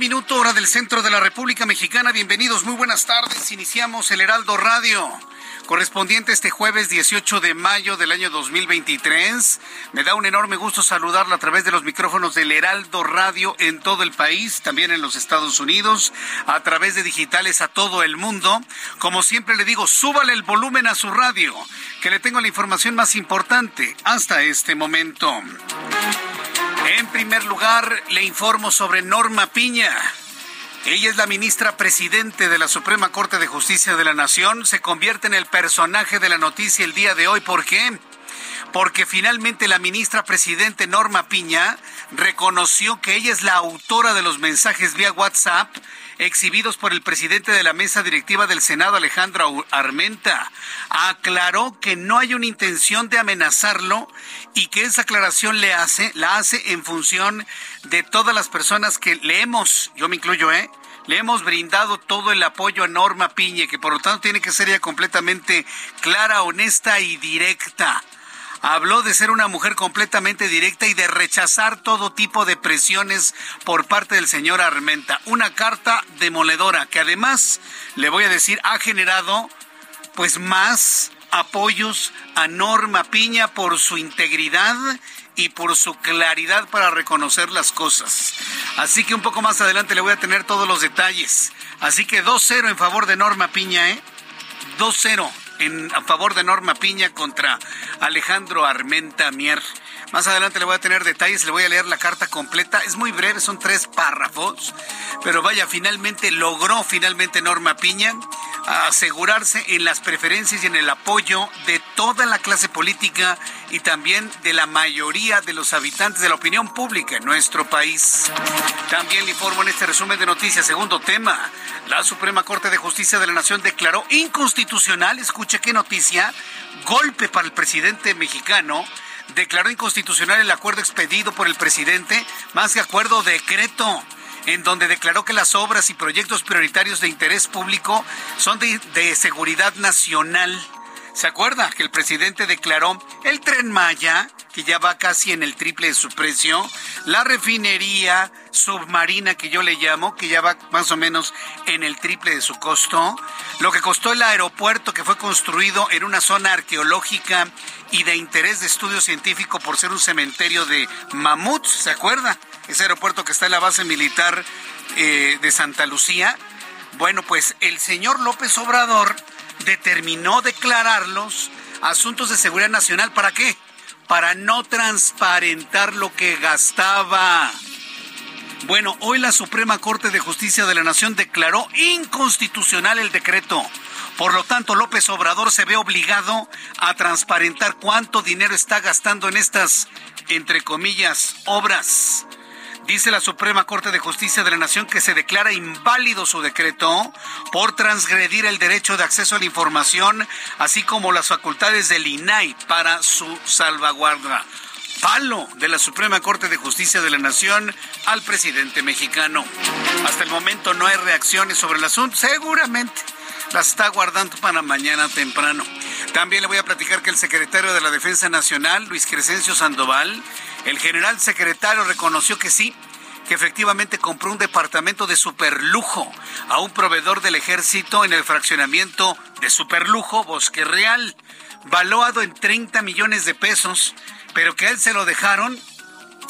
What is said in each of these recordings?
Minuto hora del centro de la República Mexicana. Bienvenidos, muy buenas tardes. Iniciamos el Heraldo Radio. Correspondiente este jueves 18 de mayo del año 2023. Me da un enorme gusto saludarlo a través de los micrófonos del Heraldo Radio en todo el país, también en los Estados Unidos, a través de digitales a todo el mundo. Como siempre le digo, súbale el volumen a su radio, que le tengo la información más importante hasta este momento. En primer lugar, le informo sobre Norma Piña. Ella es la ministra presidente de la Suprema Corte de Justicia de la Nación. Se convierte en el personaje de la noticia el día de hoy. ¿Por qué? Porque finalmente la ministra presidente Norma Piña reconoció que ella es la autora de los mensajes vía WhatsApp exhibidos por el presidente de la mesa directiva del Senado, Alejandro Armenta. Aclaró que no hay una intención de amenazarlo y que esa aclaración le hace, la hace en función de todas las personas que le hemos, yo me incluyo, ¿eh? Le hemos brindado todo el apoyo a Norma Piña, que por lo tanto tiene que ser ya completamente clara, honesta y directa habló de ser una mujer completamente directa y de rechazar todo tipo de presiones por parte del señor Armenta. Una carta demoledora que además, le voy a decir, ha generado pues más apoyos a Norma Piña por su integridad y por su claridad para reconocer las cosas. Así que un poco más adelante le voy a tener todos los detalles. Así que 2-0 en favor de Norma Piña, ¿eh? 2-0 en a favor de Norma Piña contra Alejandro Armenta Mier. Más adelante le voy a tener detalles, le voy a leer la carta completa. Es muy breve, son tres párrafos, pero vaya, finalmente logró finalmente Norma Piña asegurarse en las preferencias y en el apoyo de toda la clase política y también de la mayoría de los habitantes de la opinión pública en nuestro país. También le informo en este resumen de noticias, segundo tema, la Suprema Corte de Justicia de la Nación declaró inconstitucional, escuche qué noticia, golpe para el presidente mexicano. Declaró inconstitucional el acuerdo expedido por el presidente, más que acuerdo decreto, en donde declaró que las obras y proyectos prioritarios de interés público son de, seguridad nacional. ¿Se acuerda que el presidente declaró el tren Maya, que ya va casi en el triple de su precio, la refinería submarina que yo le llamo, que ya va más o menos en el triple de su costo, lo que costó el aeropuerto que fue construido en una zona arqueológica y de interés de estudio científico por ser un cementerio de mamuts, ¿se acuerda? Ese aeropuerto que está en la base militar eh, de Santa Lucía. Bueno, pues el señor López Obrador determinó declararlos asuntos de seguridad nacional. ¿Para qué? Para no transparentar lo que gastaba. Bueno, hoy la Suprema Corte de Justicia de la Nación declaró inconstitucional el decreto. Por lo tanto, López Obrador se ve obligado a transparentar cuánto dinero está gastando en estas, entre comillas, obras. Dice la Suprema Corte de Justicia de la Nación que se declara inválido su decreto por transgredir el derecho de acceso a la información, así como las facultades del INAI para su salvaguarda. Palo de la Suprema Corte de Justicia de la Nación al presidente mexicano. Hasta el momento no hay reacciones sobre el asunto. Seguramente las está guardando para mañana temprano. También le voy a platicar que el secretario de la Defensa Nacional, Luis Crescencio Sandoval, el general secretario reconoció que sí, que efectivamente compró un departamento de superlujo a un proveedor del ejército en el fraccionamiento de superlujo Bosque Real, valuado en 30 millones de pesos, pero que a él se lo dejaron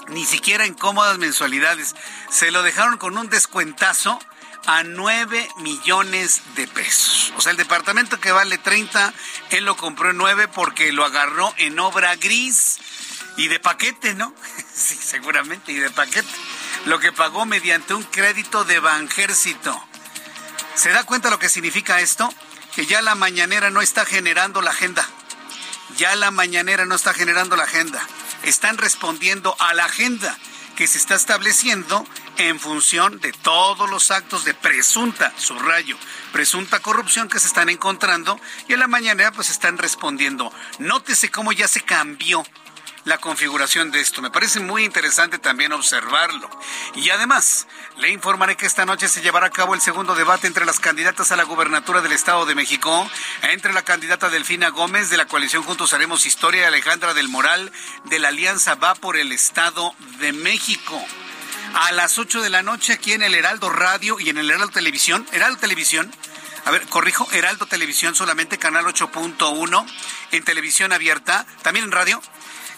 ni siquiera en cómodas mensualidades, se lo dejaron con un descuentazo a 9 millones de pesos. O sea, el departamento que vale 30, él lo compró en 9 porque lo agarró en obra gris y de paquete, ¿no? sí, seguramente, y de paquete. Lo que pagó mediante un crédito de Banjército. ¿Se da cuenta lo que significa esto? Que ya la mañanera no está generando la agenda. Ya la mañanera no está generando la agenda. Están respondiendo a la agenda que se está estableciendo en función de todos los actos de presunta, subrayo, presunta corrupción que se están encontrando y en la mañana pues están respondiendo. Nótese cómo ya se cambió la configuración de esto. Me parece muy interesante también observarlo. Y además, le informaré que esta noche se llevará a cabo el segundo debate entre las candidatas a la gubernatura del Estado de México, entre la candidata Delfina Gómez de la coalición Juntos Haremos Historia y Alejandra del Moral de la Alianza Va por el Estado de México. A las 8 de la noche aquí en el Heraldo Radio y en el Heraldo Televisión, Heraldo Televisión, a ver, corrijo, Heraldo Televisión solamente, canal 8.1, en televisión abierta, también en radio,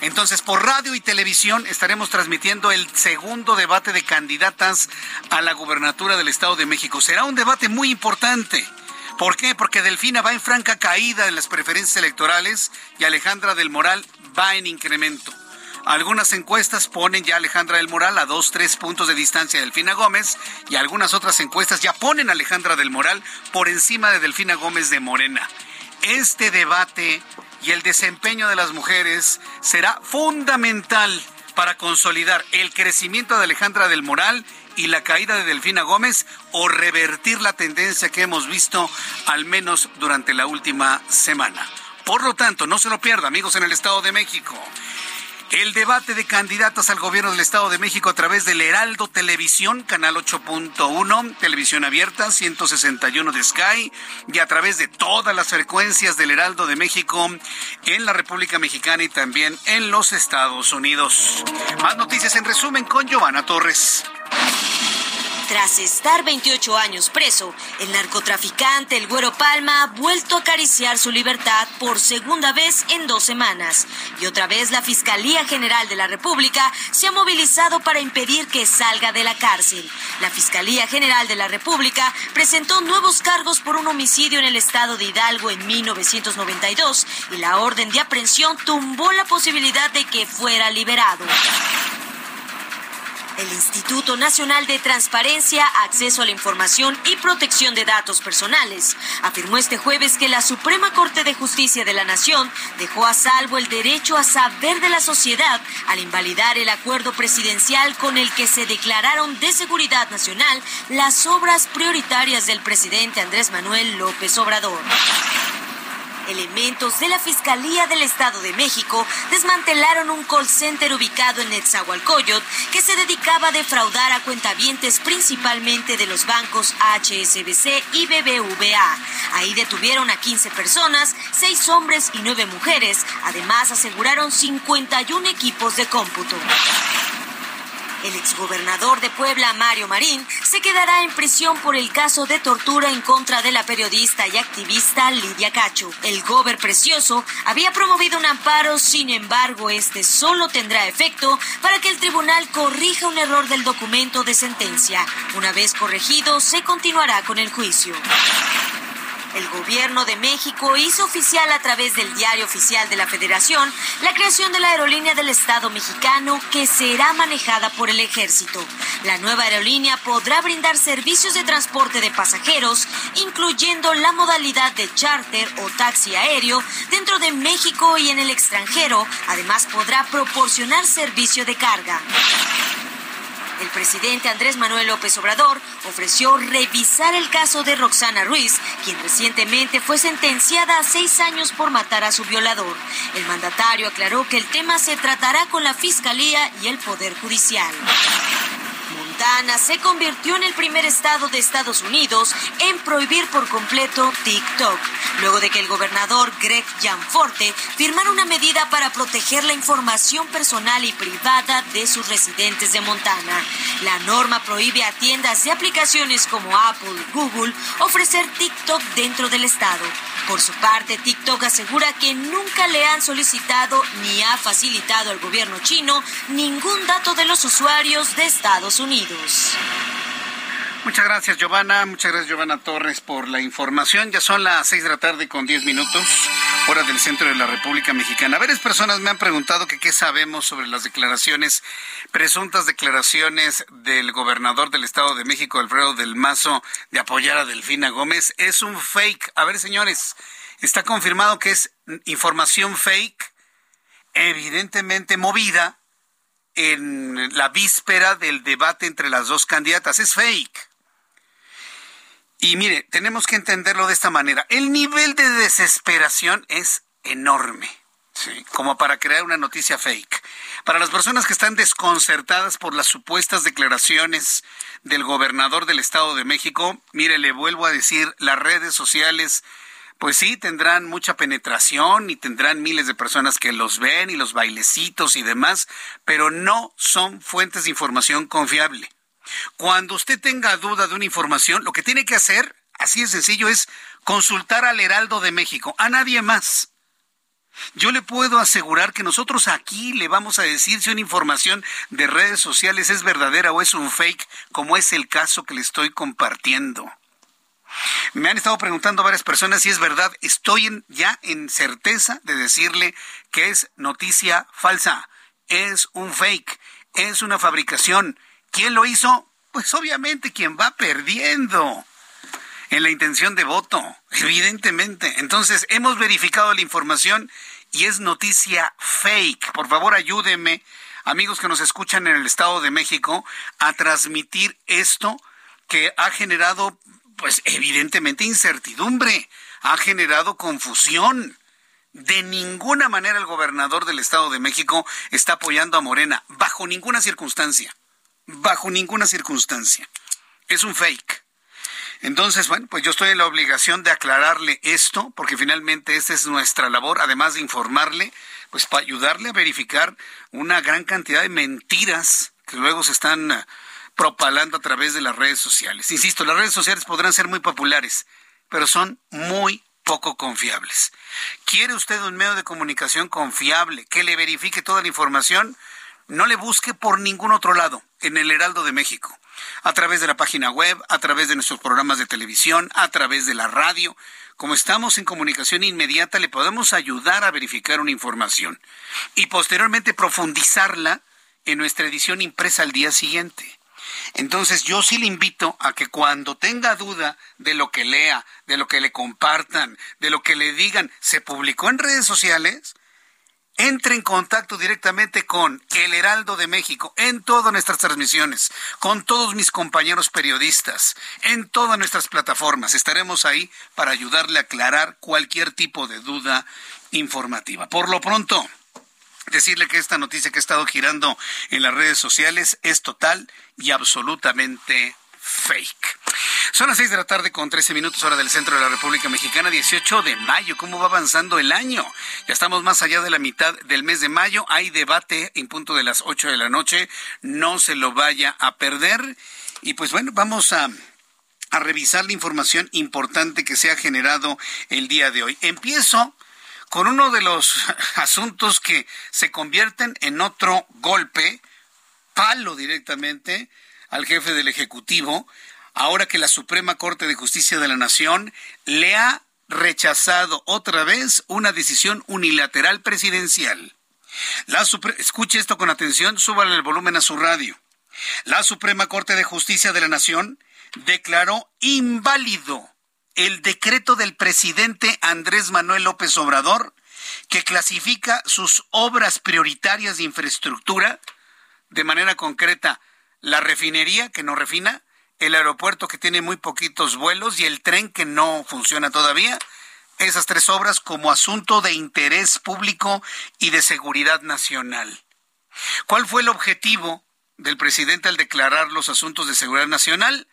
entonces, por radio y televisión estaremos transmitiendo el segundo debate de candidatas a la gubernatura del Estado de México. Será un debate muy importante. ¿Por qué? Porque Delfina va en franca caída en las preferencias electorales y Alejandra del Moral va en incremento. Algunas encuestas ponen ya Alejandra del Moral a dos, tres puntos de distancia de Delfina Gómez y algunas otras encuestas ya ponen a Alejandra del Moral por encima de Delfina Gómez de Morena. Este debate y el desempeño de las mujeres será fundamental para consolidar el crecimiento de Alejandra del Moral y la caída de Delfina Gómez o revertir la tendencia que hemos visto al menos durante la última semana. Por lo tanto, no se lo pierda, amigos en el Estado de México. El debate de candidatas al gobierno del Estado de México a través del Heraldo Televisión, canal 8.1, televisión abierta, 161 de Sky, y a través de todas las frecuencias del Heraldo de México en la República Mexicana y también en los Estados Unidos. Más noticias en resumen con Giovanna Torres. Tras estar 28 años preso, el narcotraficante El Güero Palma ha vuelto a acariciar su libertad por segunda vez en dos semanas. Y otra vez la Fiscalía General de la República se ha movilizado para impedir que salga de la cárcel. La Fiscalía General de la República presentó nuevos cargos por un homicidio en el estado de Hidalgo en 1992 y la orden de aprehensión tumbó la posibilidad de que fuera liberado. El Instituto Nacional de Transparencia, Acceso a la Información y Protección de Datos Personales afirmó este jueves que la Suprema Corte de Justicia de la Nación dejó a salvo el derecho a saber de la sociedad al invalidar el acuerdo presidencial con el que se declararon de seguridad nacional las obras prioritarias del presidente Andrés Manuel López Obrador. Elementos de la Fiscalía del Estado de México desmantelaron un call center ubicado en Netzahualcoyot que se dedicaba a defraudar a cuentavientes principalmente de los bancos HSBC y BBVA. Ahí detuvieron a 15 personas, 6 hombres y 9 mujeres. Además aseguraron 51 equipos de cómputo. El exgobernador de Puebla, Mario Marín, se quedará en prisión por el caso de tortura en contra de la periodista y activista Lidia Cacho. El gober precioso había promovido un amparo, sin embargo, este solo tendrá efecto para que el tribunal corrija un error del documento de sentencia. Una vez corregido, se continuará con el juicio. El gobierno de México hizo oficial a través del diario oficial de la Federación la creación de la aerolínea del Estado mexicano que será manejada por el ejército. La nueva aerolínea podrá brindar servicios de transporte de pasajeros, incluyendo la modalidad de charter o taxi aéreo dentro de México y en el extranjero. Además podrá proporcionar servicio de carga. El presidente Andrés Manuel López Obrador ofreció revisar el caso de Roxana Ruiz, quien recientemente fue sentenciada a seis años por matar a su violador. El mandatario aclaró que el tema se tratará con la Fiscalía y el Poder Judicial. Se convirtió en el primer estado de Estados Unidos en prohibir por completo TikTok, luego de que el gobernador Greg Gianforte firmara una medida para proteger la información personal y privada de sus residentes de Montana. La norma prohíbe a tiendas de aplicaciones como Apple Google ofrecer TikTok dentro del estado. Por su parte, TikTok asegura que nunca le han solicitado ni ha facilitado al gobierno chino ningún dato de los usuarios de Estados Unidos. Muchas gracias, Giovanna. Muchas gracias, Giovanna Torres, por la información. Ya son las seis de la tarde con diez minutos, hora del centro de la República Mexicana. Varias personas me han preguntado que qué sabemos sobre las declaraciones, presuntas declaraciones del gobernador del Estado de México, Alfredo del Mazo, de apoyar a Delfina Gómez. Es un fake. A ver, señores, está confirmado que es información fake, evidentemente movida en la víspera del debate entre las dos candidatas. Es fake. Y mire, tenemos que entenderlo de esta manera. El nivel de desesperación es enorme, ¿sí? como para crear una noticia fake. Para las personas que están desconcertadas por las supuestas declaraciones del gobernador del Estado de México, mire, le vuelvo a decir, las redes sociales, pues sí, tendrán mucha penetración y tendrán miles de personas que los ven y los bailecitos y demás, pero no son fuentes de información confiable. Cuando usted tenga duda de una información, lo que tiene que hacer, así de sencillo, es consultar al Heraldo de México, a nadie más. Yo le puedo asegurar que nosotros aquí le vamos a decir si una información de redes sociales es verdadera o es un fake, como es el caso que le estoy compartiendo. Me han estado preguntando varias personas si es verdad. Estoy ya en certeza de decirle que es noticia falsa, es un fake, es una fabricación, ¿Quién lo hizo? Pues obviamente quien va perdiendo en la intención de voto, evidentemente. Entonces, hemos verificado la información y es noticia fake. Por favor, ayúdenme, amigos que nos escuchan en el Estado de México, a transmitir esto que ha generado, pues evidentemente, incertidumbre, ha generado confusión. De ninguna manera el gobernador del Estado de México está apoyando a Morena, bajo ninguna circunstancia bajo ninguna circunstancia. Es un fake. Entonces, bueno, pues yo estoy en la obligación de aclararle esto, porque finalmente esta es nuestra labor, además de informarle, pues para ayudarle a verificar una gran cantidad de mentiras que luego se están propalando a través de las redes sociales. Insisto, las redes sociales podrán ser muy populares, pero son muy poco confiables. ¿Quiere usted un medio de comunicación confiable que le verifique toda la información? no le busque por ningún otro lado en el Heraldo de México, a través de la página web, a través de nuestros programas de televisión, a través de la radio. Como estamos en comunicación inmediata, le podemos ayudar a verificar una información y posteriormente profundizarla en nuestra edición impresa al día siguiente. Entonces yo sí le invito a que cuando tenga duda de lo que lea, de lo que le compartan, de lo que le digan, se publicó en redes sociales, entre en contacto directamente con El Heraldo de México en todas nuestras transmisiones, con todos mis compañeros periodistas, en todas nuestras plataformas. Estaremos ahí para ayudarle a aclarar cualquier tipo de duda informativa. Por lo pronto, decirle que esta noticia que ha estado girando en las redes sociales es total y absolutamente fake. Son las seis de la tarde con 13 minutos hora del centro de la República Mexicana, 18 de mayo. ¿Cómo va avanzando el año? Ya estamos más allá de la mitad del mes de mayo. Hay debate en punto de las 8 de la noche. No se lo vaya a perder. Y pues bueno, vamos a a revisar la información importante que se ha generado el día de hoy. Empiezo con uno de los asuntos que se convierten en otro golpe, palo directamente, al jefe del Ejecutivo, ahora que la Suprema Corte de Justicia de la Nación le ha rechazado otra vez una decisión unilateral presidencial. La Escuche esto con atención, súbale el volumen a su radio. La Suprema Corte de Justicia de la Nación declaró inválido el decreto del presidente Andrés Manuel López Obrador que clasifica sus obras prioritarias de infraestructura de manera concreta la refinería que no refina, el aeropuerto que tiene muy poquitos vuelos y el tren que no funciona todavía. Esas tres obras como asunto de interés público y de seguridad nacional. ¿Cuál fue el objetivo del presidente al declarar los asuntos de seguridad nacional?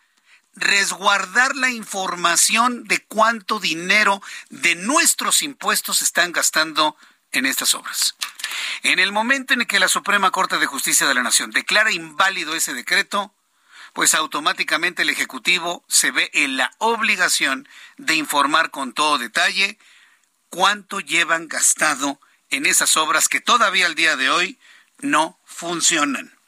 Resguardar la información de cuánto dinero de nuestros impuestos están gastando en estas obras. En el momento en que la Suprema Corte de Justicia de la Nación declara inválido ese decreto, pues automáticamente el Ejecutivo se ve en la obligación de informar con todo detalle cuánto llevan gastado en esas obras que todavía al día de hoy no funcionan.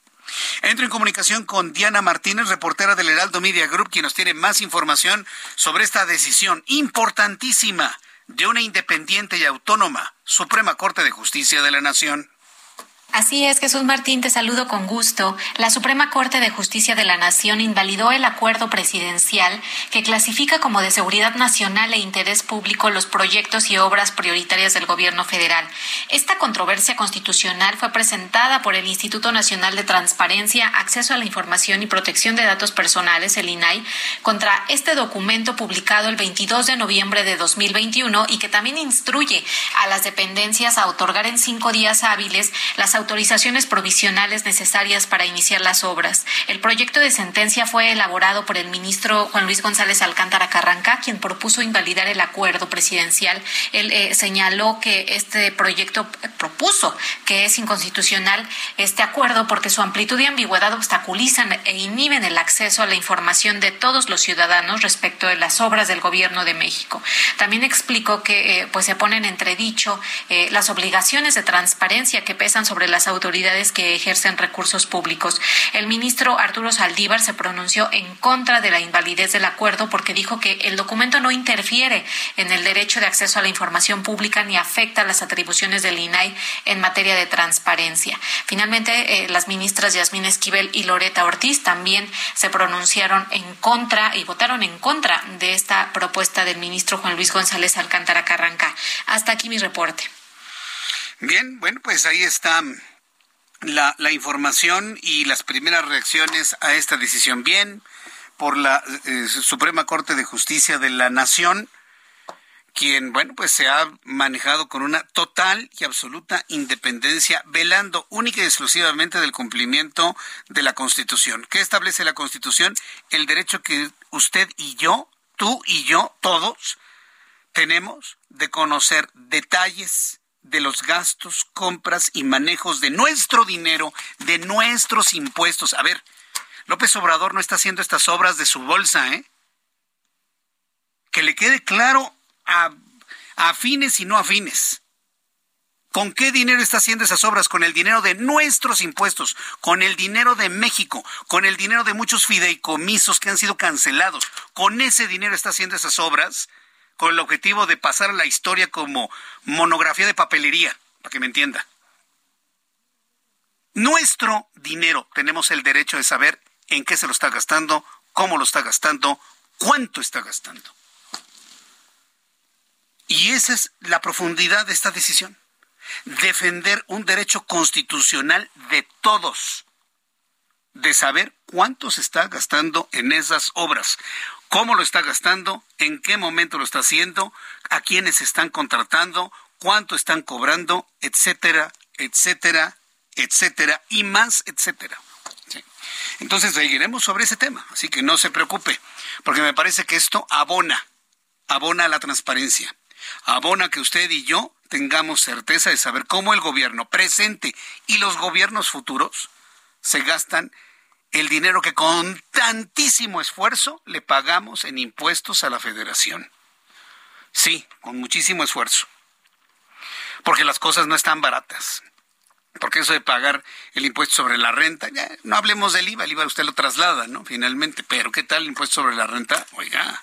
Entro en comunicación con Diana Martínez, reportera del Heraldo Media Group, quien nos tiene más información sobre esta decisión importantísima de una independiente y autónoma Suprema Corte de Justicia de la Nación. Así es, Jesús Martín, te saludo con gusto. La Suprema Corte de Justicia de la Nación invalidó el acuerdo presidencial que clasifica como de seguridad nacional e interés público los proyectos y obras prioritarias del gobierno federal. Esta controversia constitucional fue presentada por el Instituto Nacional de Transparencia, Acceso a la Información y Protección de Datos Personales, el INAI, contra este documento publicado el 22 de noviembre de 2021 y que también instruye a las dependencias a otorgar en cinco días hábiles las autorizaciones provisionales necesarias para iniciar las obras. El proyecto de sentencia fue elaborado por el ministro Juan Luis González Alcántara Carranca, quien propuso invalidar el acuerdo presidencial. Él eh, señaló que este proyecto propuso que es inconstitucional este acuerdo porque su amplitud y ambigüedad obstaculizan e inhiben el acceso a la información de todos los ciudadanos respecto de las obras del gobierno de México. También explicó que eh, pues se ponen entredicho eh, las obligaciones de transparencia que pesan sobre las autoridades que ejercen recursos públicos. El ministro Arturo Saldívar se pronunció en contra de la invalidez del acuerdo porque dijo que el documento no interfiere en el derecho de acceso a la información pública ni afecta las atribuciones del INAI en materia de transparencia. Finalmente, eh, las ministras Yasmín Esquivel y Loreta Ortiz también se pronunciaron en contra y votaron en contra de esta propuesta del ministro Juan Luis González Alcántara Carranca. Hasta aquí mi reporte. Bien, bueno, pues ahí está la, información y las primeras reacciones a esta decisión. Bien, por la eh, Suprema Corte de Justicia de la Nación, quien, bueno, pues se ha manejado con una total y absoluta independencia, velando única y exclusivamente del cumplimiento de la Constitución. ¿Qué establece la Constitución? El derecho que usted y yo, tú y yo, todos, tenemos de conocer detalles de los gastos, compras y manejos de nuestro dinero, de nuestros impuestos. A ver, López Obrador no está haciendo estas obras de su bolsa, ¿eh? Que le quede claro a, afines y no afines. ¿Con qué dinero está haciendo esas obras? Con el dinero de nuestros impuestos, con el dinero de México, con el dinero de muchos fideicomisos que han sido cancelados. Con ese dinero está haciendo esas obras con el objetivo de pasar a la historia como monografía de papelería, para que me entienda. Nuestro dinero tenemos el derecho de saber en qué se lo está gastando, cómo lo está gastando, cuánto está gastando. Y esa es la profundidad de esta decisión. Defender un derecho constitucional de todos, de saber cuánto se está gastando en esas obras cómo lo está gastando, en qué momento lo está haciendo, a quiénes están contratando, cuánto están cobrando, etcétera, etcétera, etcétera, y más, etcétera. Entonces seguiremos sobre ese tema, así que no se preocupe, porque me parece que esto abona, abona la transparencia, abona que usted y yo tengamos certeza de saber cómo el gobierno presente y los gobiernos futuros se gastan el dinero que con tantísimo esfuerzo le pagamos en impuestos a la federación. Sí, con muchísimo esfuerzo. Porque las cosas no están baratas. Porque eso de pagar el impuesto sobre la renta, ya no hablemos del IVA, el IVA usted lo traslada, ¿no? Finalmente, pero ¿qué tal el impuesto sobre la renta? Oiga.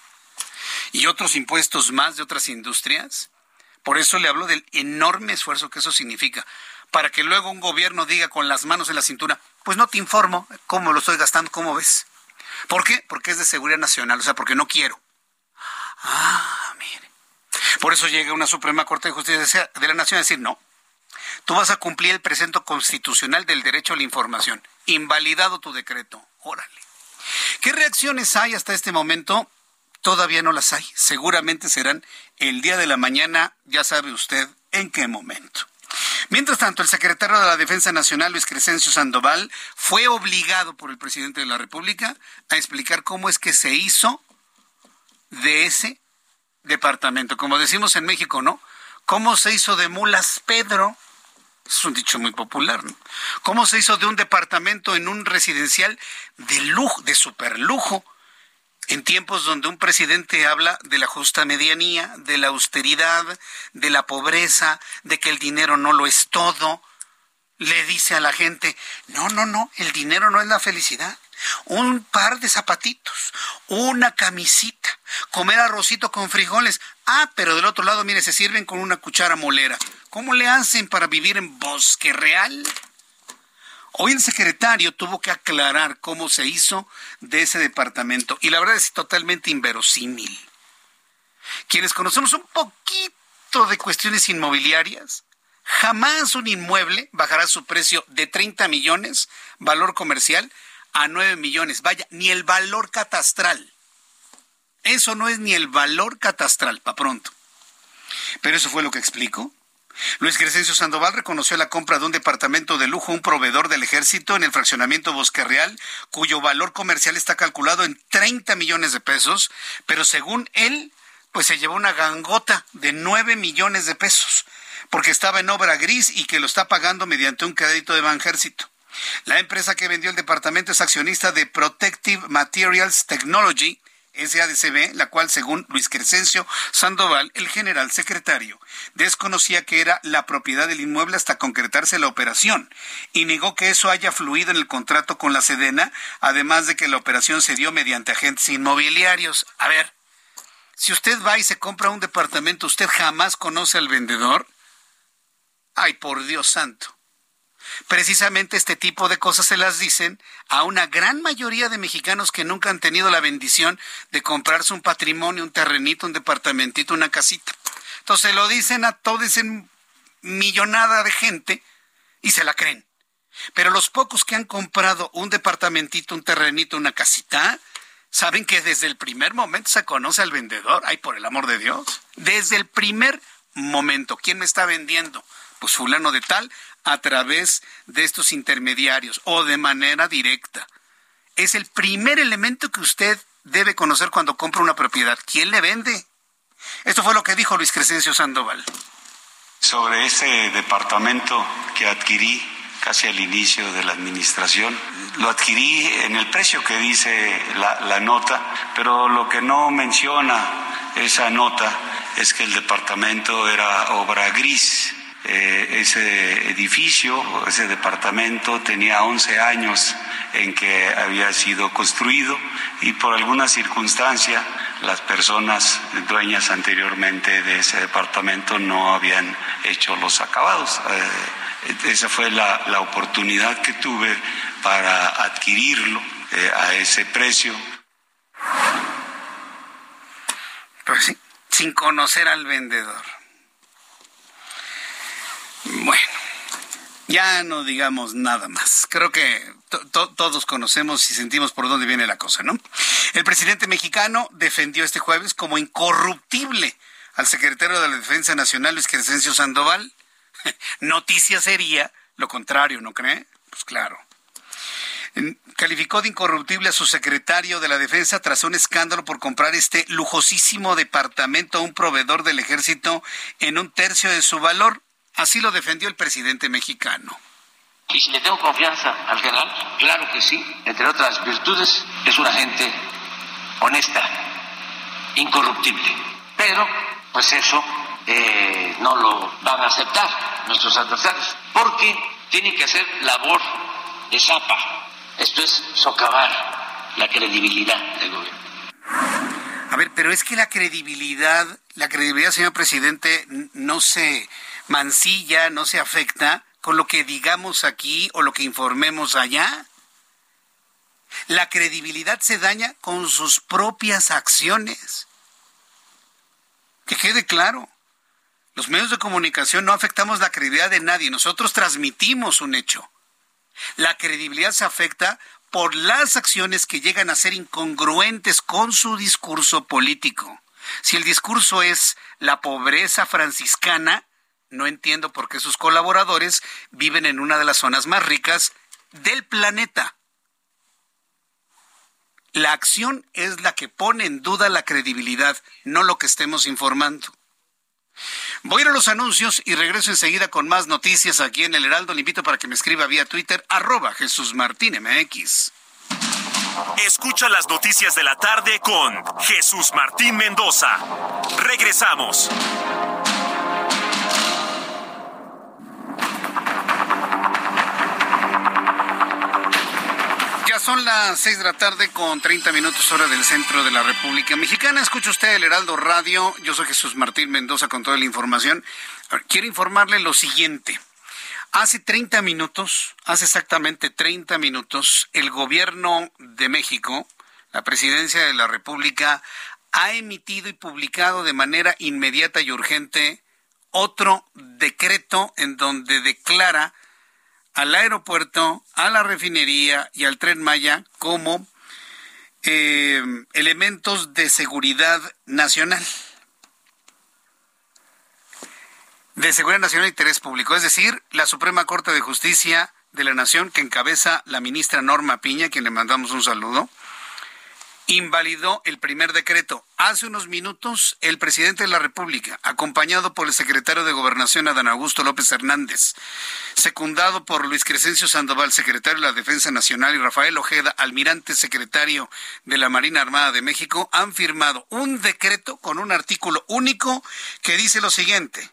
Y otros impuestos más de otras industrias. Por eso le hablo del enorme esfuerzo que eso significa para que luego un gobierno diga con las manos en la cintura, pues no te informo cómo lo estoy gastando, cómo ves. ¿Por qué? Porque es de seguridad nacional, o sea, porque no quiero. Ah, mire. Por eso llega una Suprema Corte de Justicia de la Nación a decir, no, tú vas a cumplir el presento constitucional del derecho a la información. Invalidado tu decreto. Órale. ¿Qué reacciones hay hasta este momento? Todavía no las hay. Seguramente serán el día de la mañana, ya sabe usted en qué momento. Mientras tanto, el secretario de la Defensa Nacional, Luis Crescencio Sandoval, fue obligado por el presidente de la República a explicar cómo es que se hizo de ese departamento. Como decimos en México, ¿no? ¿Cómo se hizo de mulas Pedro? Es un dicho muy popular, ¿no? ¿Cómo se hizo de un departamento en un residencial de lujo, de superlujo? En tiempos donde un presidente habla de la justa medianía, de la austeridad, de la pobreza, de que el dinero no lo es todo, le dice a la gente, no, no, no, el dinero no es la felicidad. Un par de zapatitos, una camisita, comer arrocito con frijoles. Ah, pero del otro lado, mire, se sirven con una cuchara molera. ¿Cómo le hacen para vivir en bosque real? Hoy el secretario tuvo que aclarar cómo se hizo de ese departamento y la verdad es totalmente inverosímil. Quienes conocemos un poquito de cuestiones inmobiliarias, jamás un inmueble bajará su precio de 30 millones, valor comercial, a 9 millones. Vaya, ni el valor catastral. Eso no es ni el valor catastral, pa' pronto. Pero eso fue lo que explicó. Luis Crescencio Sandoval reconoció la compra de un departamento de lujo un proveedor del ejército en el fraccionamiento Bosque Real, cuyo valor comercial está calculado en 30 millones de pesos, pero según él, pues se llevó una gangota de 9 millones de pesos, porque estaba en obra gris y que lo está pagando mediante un crédito de Banjército. La empresa que vendió el departamento es accionista de Protective Materials Technology, SADCB, la cual, según Luis Crescencio Sandoval, el general secretario, desconocía que era la propiedad del inmueble hasta concretarse la operación y negó que eso haya fluido en el contrato con la Sedena, además de que la operación se dio mediante agentes inmobiliarios. A ver, si usted va y se compra un departamento, ¿usted jamás conoce al vendedor? Ay, por Dios santo. Precisamente este tipo de cosas se las dicen a una gran mayoría de mexicanos que nunca han tenido la bendición de comprarse un patrimonio, un terrenito, un departamentito, una casita. Entonces lo dicen a toda esa millonada de gente y se la creen. Pero los pocos que han comprado un departamentito, un terrenito, una casita, saben que desde el primer momento se conoce al vendedor. Ay, por el amor de Dios. Desde el primer momento. ¿Quién me está vendiendo? Pues fulano de tal a través de estos intermediarios o de manera directa. Es el primer elemento que usted debe conocer cuando compra una propiedad. ¿Quién le vende? Esto fue lo que dijo Luis Crescencio Sandoval. Sobre ese departamento que adquirí casi al inicio de la administración, lo adquirí en el precio que dice la, la nota, pero lo que no menciona esa nota es que el departamento era obra gris eh, ese edificio, ese departamento tenía 11 años en que había sido construido y por alguna circunstancia las personas dueñas anteriormente de ese departamento no habían hecho los acabados. Eh, esa fue la, la, oportunidad que tuve para adquirirlo eh, a ese precio. Sí, sin conocer al vendedor. Bueno, ya no digamos nada más. Creo que todos conocemos y sentimos por dónde viene la cosa, ¿no? El presidente mexicano defendió este jueves como incorruptible al secretario de la Defensa Nacional, Luis Crescencio Sandoval. Noticia sería lo contrario, ¿no cree? Pues claro. Calificó de incorruptible a su secretario de la Defensa tras un escándalo por comprar este lujosísimo departamento a un proveedor del ejército en un tercio de su valor. Así lo defendió el presidente mexicano. Y si le tengo confianza al general, claro que sí. Entre otras virtudes, es una gente honesta, incorruptible. Pero, pues eso eh, no lo van a aceptar nuestros adversarios, porque tienen que hacer labor de zapa. Esto es socavar la credibilidad del gobierno. A ver, pero es que la credibilidad, la credibilidad, señor presidente, no se mancilla, no se afecta con lo que digamos aquí o lo que informemos allá. La credibilidad se daña con sus propias acciones. Que quede claro. Los medios de comunicación no afectamos la credibilidad de nadie, nosotros transmitimos un hecho. La credibilidad se afecta por las acciones que llegan a ser incongruentes con su discurso político. Si el discurso es la pobreza franciscana, no entiendo por qué sus colaboradores viven en una de las zonas más ricas del planeta. La acción es la que pone en duda la credibilidad, no lo que estemos informando. Voy a ir a los anuncios y regreso enseguida con más noticias aquí en el Heraldo. Le invito para que me escriba vía Twitter, arroba Jesús Martín MX. Escucha las noticias de la tarde con Jesús Martín Mendoza. Regresamos. Son las seis de la tarde con 30 minutos hora del centro de la República Mexicana. Escucha usted el Heraldo Radio. Yo soy Jesús Martín Mendoza con toda la información. Quiero informarle lo siguiente. Hace 30 minutos, hace exactamente 30 minutos, el gobierno de México, la presidencia de la República, ha emitido y publicado de manera inmediata y urgente otro decreto en donde declara al aeropuerto, a la refinería y al tren Maya como eh, elementos de seguridad nacional. De seguridad nacional e interés público. Es decir, la Suprema Corte de Justicia de la Nación, que encabeza la ministra Norma Piña, quien le mandamos un saludo, invalidó el primer decreto. Hace unos minutos, el presidente de la República, acompañado por el secretario de Gobernación, Adán Augusto López Hernández, secundado por Luis Crescencio Sandoval, secretario de la Defensa Nacional, y Rafael Ojeda, almirante secretario de la Marina Armada de México, han firmado un decreto con un artículo único que dice lo siguiente.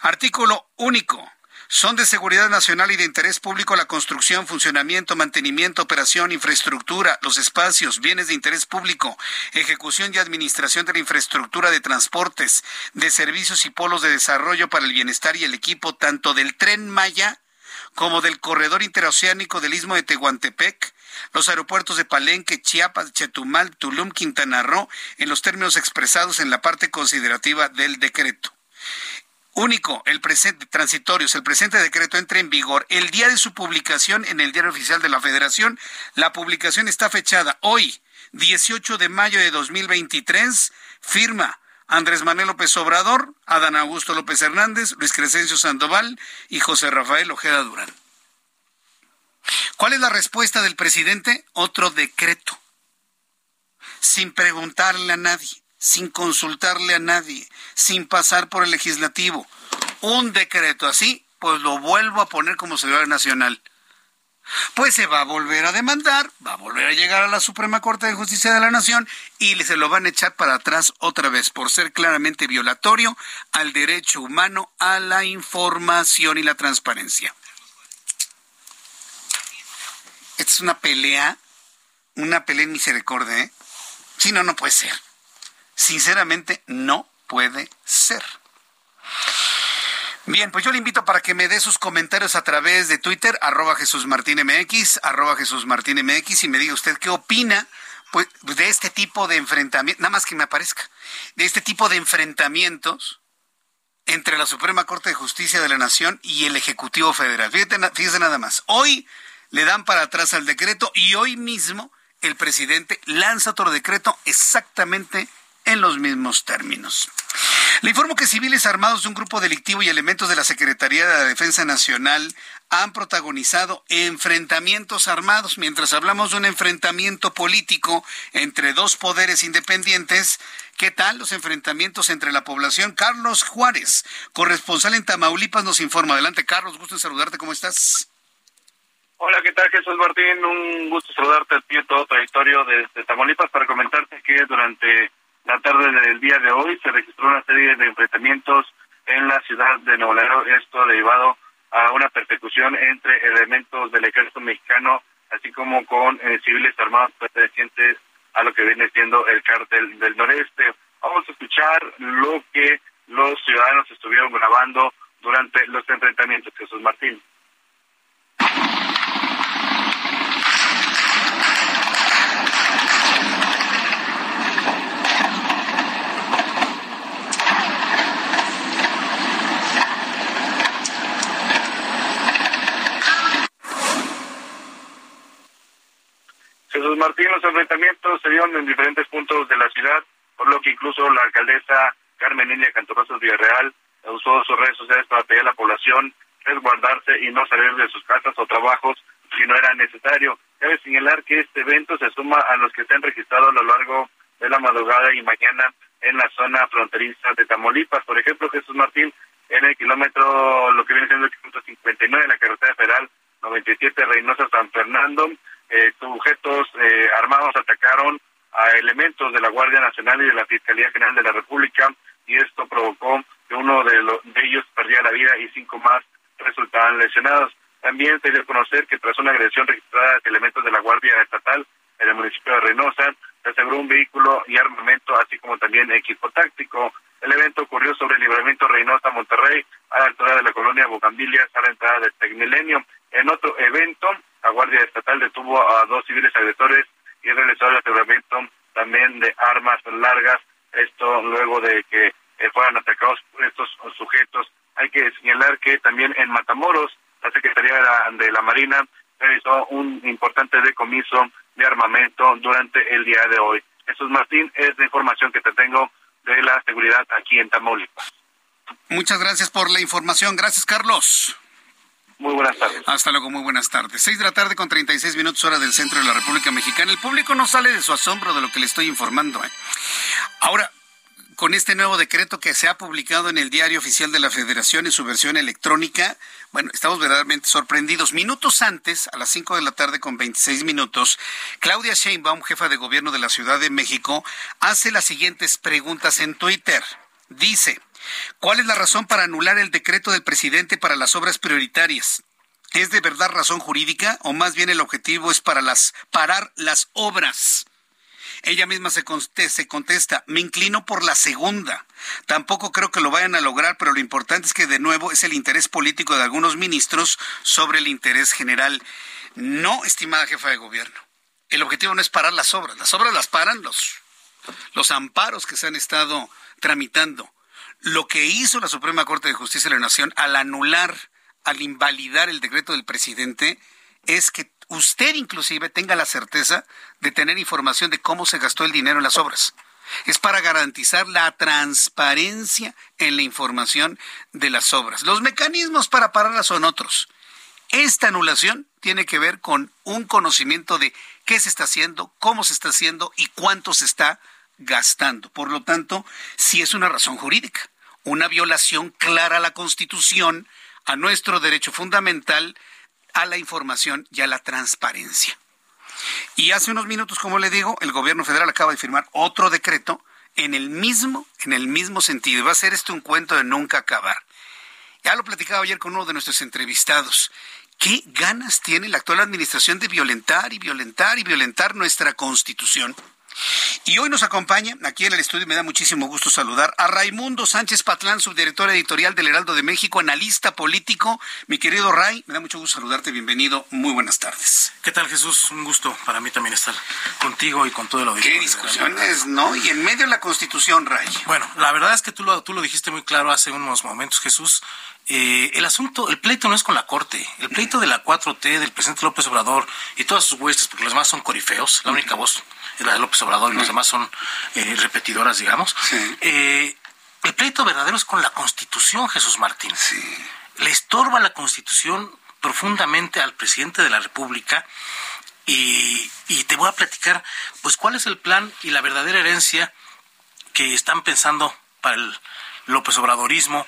Artículo único son de seguridad nacional y de interés público la construcción, funcionamiento, mantenimiento, operación, infraestructura, los espacios, bienes de interés público, ejecución y administración de la infraestructura de transportes, de servicios y polos de desarrollo para el bienestar y el equipo tanto del tren Maya como del corredor interoceánico del istmo de Tehuantepec, los aeropuertos de Palenque, Chiapas, Chetumal, Tulum, Quintana Roo, en los términos expresados en la parte considerativa del decreto único, el presente, transitorios, el presente decreto entra en vigor el día de su publicación en el Diario Oficial de la Federación. La publicación está fechada hoy, 18 de mayo de 2023. Firma Andrés Manuel López Obrador, Adán Augusto López Hernández, Luis Crescencio Sandoval y José Rafael Ojeda Durán. ¿Cuál es la respuesta del presidente? Otro decreto. Sin preguntarle a nadie sin consultarle a nadie, sin pasar por el legislativo. Un decreto así, pues lo vuelvo a poner como seguridad nacional. Pues se va a volver a demandar, va a volver a llegar a la Suprema Corte de Justicia de la Nación y se lo van a echar para atrás otra vez por ser claramente violatorio al derecho humano a la información y la transparencia. Esta es una pelea, una pelea en misericordia, ¿eh? Si no, no puede ser. Sinceramente, no puede ser. Bien, pues yo le invito para que me dé sus comentarios a través de Twitter, arroba Jesús Martín MX, arroba Jesús Martín MX, y me diga usted qué opina pues, de este tipo de enfrentamientos, nada más que me aparezca, de este tipo de enfrentamientos entre la Suprema Corte de Justicia de la Nación y el Ejecutivo Federal. Fíjate, fíjese nada más, hoy le dan para atrás al decreto y hoy mismo el presidente lanza otro decreto exactamente en los mismos términos. Le informo que civiles armados de un grupo delictivo y elementos de la Secretaría de la Defensa Nacional han protagonizado enfrentamientos armados. Mientras hablamos de un enfrentamiento político entre dos poderes independientes, ¿qué tal los enfrentamientos entre la población? Carlos Juárez, corresponsal en Tamaulipas, nos informa. Adelante, Carlos, gusto en saludarte, ¿cómo estás? Hola, ¿qué tal Jesús Martín? Un gusto saludarte a ti todo trayectorio desde Tamaulipas para comentarte que durante la tarde del día de hoy se registró una serie de enfrentamientos en la ciudad de Nuevo Laredo, esto derivado a una persecución entre elementos del ejército mexicano, así como con eh, civiles armados pertenecientes a lo que viene siendo el cártel del noreste. Vamos a escuchar lo que los ciudadanos estuvieron grabando durante los enfrentamientos. Jesús Martín. Jesús Martín, los enfrentamientos se dieron en diferentes puntos de la ciudad, por lo que incluso la alcaldesa Carmen Niña Cantorrosos Villarreal usó sus redes sociales para pedir a la población resguardarse y no salir de sus casas o trabajos si no era necesario. Cabe señalar que este evento se suma a los que se han registrado a lo largo de la madrugada y mañana en la zona fronteriza de Tamaulipas. Por ejemplo, Jesús Martín, en el kilómetro, lo que viene siendo el kilómetro 59 de la carretera federal 97 Reynosa San Fernando, eh, sujetos eh, armados atacaron a elementos de la Guardia Nacional y de la Fiscalía General de la República y esto provocó que uno de, de ellos perdiera la vida y cinco más resultaban lesionados. También se dio a conocer que tras una agresión registrada de elementos de la Guardia Estatal en el municipio de Reynosa, se aseguró un vehículo y armamento, así como también equipo táctico. El evento ocurrió sobre el libramiento Reynosa-Monterrey, a la altura de la colonia Bocambillas, a la entrada del Tecmilenio. En otro evento, la Guardia Estatal detuvo a dos civiles agresores y realizó el aseguramiento también de armas largas, esto luego de que eh, fueran atacados estos sujetos. Hay que señalar que también en Matamoros, la Secretaría de la Marina realizó un importante decomiso de armamento durante el día de hoy. Jesús Martín es la información que te tengo de la seguridad aquí en Tamaulipas. Muchas gracias por la información. Gracias, Carlos. Muy buenas tardes. Hasta luego, muy buenas tardes. Seis de la tarde con 36 minutos hora del centro de la República Mexicana. El público no sale de su asombro de lo que le estoy informando. ¿eh? Ahora, con este nuevo decreto que se ha publicado en el Diario Oficial de la Federación en su versión electrónica, bueno, estamos verdaderamente sorprendidos. Minutos antes, a las 5 de la tarde con 26 minutos, Claudia Sheinbaum, jefa de gobierno de la Ciudad de México, hace las siguientes preguntas en Twitter. Dice, ¿cuál es la razón para anular el decreto del presidente para las obras prioritarias? ¿Es de verdad razón jurídica o más bien el objetivo es para las parar las obras? Ella misma se, contesta, me inclino por la segunda. Tampoco creo que lo vayan a lograr, pero lo importante es que de nuevo es el interés político de algunos ministros sobre el interés general. No, estimada jefa de gobierno. El objetivo no es parar las obras. Las obras las paran los, los amparos que se han estado tramitando. Lo que hizo la Suprema Corte de Justicia de la Nación al anular, al invalidar el decreto del presidente, es que usted inclusive tenga la certeza de tener información de cómo se gastó el dinero en las obras. Es para garantizar la transparencia en la información de las obras. Los mecanismos para pararlas son otros. Esta anulación tiene que ver con un conocimiento de qué se está haciendo, cómo se está haciendo y cuánto se está gastando. Por lo tanto, sí es una razón jurídica, una violación clara a la Constitución, a nuestro derecho fundamental a la información y a la transparencia. Y hace unos minutos, como le digo, el gobierno federal acaba de firmar otro decreto en el mismo, en el mismo sentido. Va a ser esto un cuento de nunca acabar. Ya lo platicaba ayer con uno de nuestros entrevistados. ¿Qué ganas tiene la actual administración de violentar y violentar y violentar nuestra constitución? Y hoy nos acompaña aquí en el estudio, me da muchísimo gusto saludar a Raimundo Sánchez Patlán, subdirector editorial del Heraldo de México, analista político. Mi querido Ray, me da mucho gusto saludarte, bienvenido, muy buenas tardes. ¿Qué tal Jesús? Un gusto para mí también estar contigo y con todo el auditorio. Qué discusiones, ¿no? Y en medio de la Constitución, Ray. Bueno, la verdad es que tú lo, tú lo dijiste muy claro hace unos momentos, Jesús. Eh, el asunto, el pleito no es con la Corte. El pleito de la 4T, del presidente López Obrador y todas sus huestes, porque los demás son corifeos, la única voz la de López Obrador y los demás son eh, repetidoras, digamos. Eh, el pleito verdadero es con la Constitución, Jesús Martín. Le estorba la Constitución profundamente al presidente de la República y, te voy a platicar, pues, cuál es el plan y la verdadera herencia que están pensando para el López Obradorismo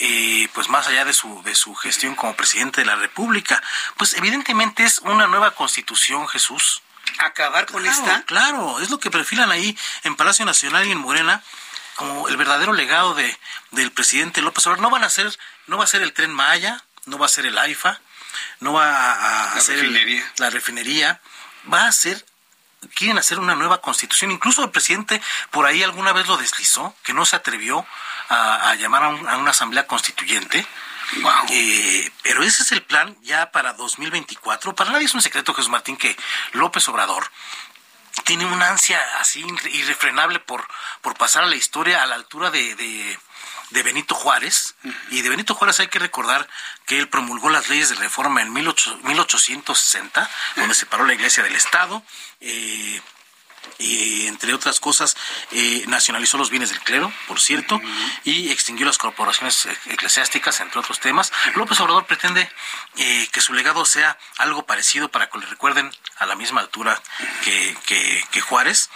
eh, pues más allá de su, de su gestión como presidente de la República, pues evidentemente es una nueva constitución, Jesús, acabar con esta. Claro, es lo que perfilan ahí en Palacio Nacional y en Morena como el verdadero legado de, del presidente López Obrador. No van a ser, no va a ser el tren Maya, no va a ser el AIFA, no va a, ser la refinería, va a ser quieren hacer una nueva constitución. Incluso el presidente por ahí alguna vez lo deslizó, que no se atrevió a, llamar a, a, una asamblea constituyente. Eh, pero ese es el plan ya para 2024. Para nadie es un secreto, Jesús Martín, que López Obrador tiene una ansia así irrefrenable por, por pasar a la historia a la altura de, de Benito Juárez, y de Benito Juárez hay que recordar que él promulgó las leyes de reforma en 1860, donde separó la iglesia del Estado, eh, y entre otras cosas, eh, nacionalizó los bienes del clero, por cierto, y extinguió las corporaciones eclesiásticas, entre otros temas. López Obrador pretende eh, que su legado sea algo parecido para que le recuerden a la misma altura que, que Juárez.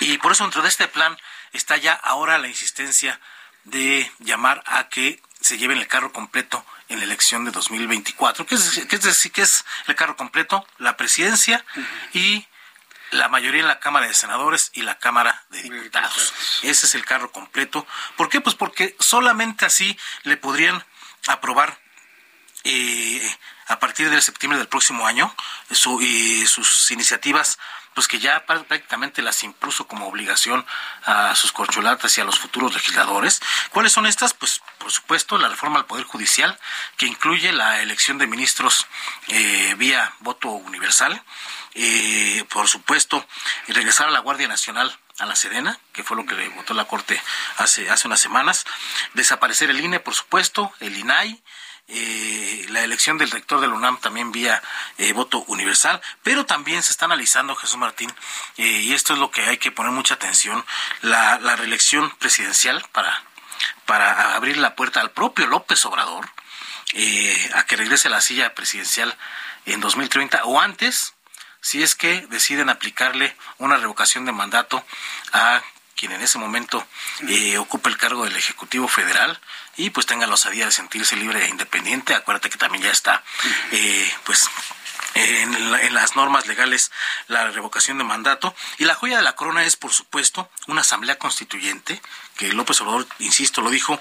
Y por eso dentro de este plan está ya ahora la insistencia de llamar a que se lleven el carro completo en la elección de 2024. ¿Qué es, qué es decir? ¿Qué es el carro completo? La presidencia y la mayoría en la Cámara de Senadores y la Cámara de Diputados. Ese es el carro completo. ¿Por qué? Pues porque solamente así le podrían aprobar eh, a partir de septiembre del próximo año su, sus iniciativas pues que ya prácticamente las impuso como obligación a sus corcholatas y a los futuros legisladores. ¿Cuáles son estas? Pues por supuesto la reforma al Poder Judicial, que incluye la elección de ministros eh, vía voto universal, eh, por supuesto, regresar a la Guardia Nacional a la Sedena, que fue lo que votó la Corte hace, hace unas semanas, desaparecer el INE, por supuesto, el INAI, eh, la elección del rector del UNAM también vía eh, voto universal, pero también se está analizando, Jesús Martín, eh, y esto es lo que hay que poner mucha atención, la, la reelección presidencial para, para abrir la puerta al propio López Obrador a que regrese a la silla presidencial en 2030 o antes, si es que deciden aplicarle una revocación de mandato a quien en ese momento eh, ocupa el cargo del Ejecutivo Federal y pues tenga la osadía de sentirse libre e independiente. Acuérdate que también ya está eh, pues en, en, las normas legales la revocación de mandato. Y la joya de la corona es, por supuesto, una asamblea constituyente, que López Obrador, insisto, lo dijo,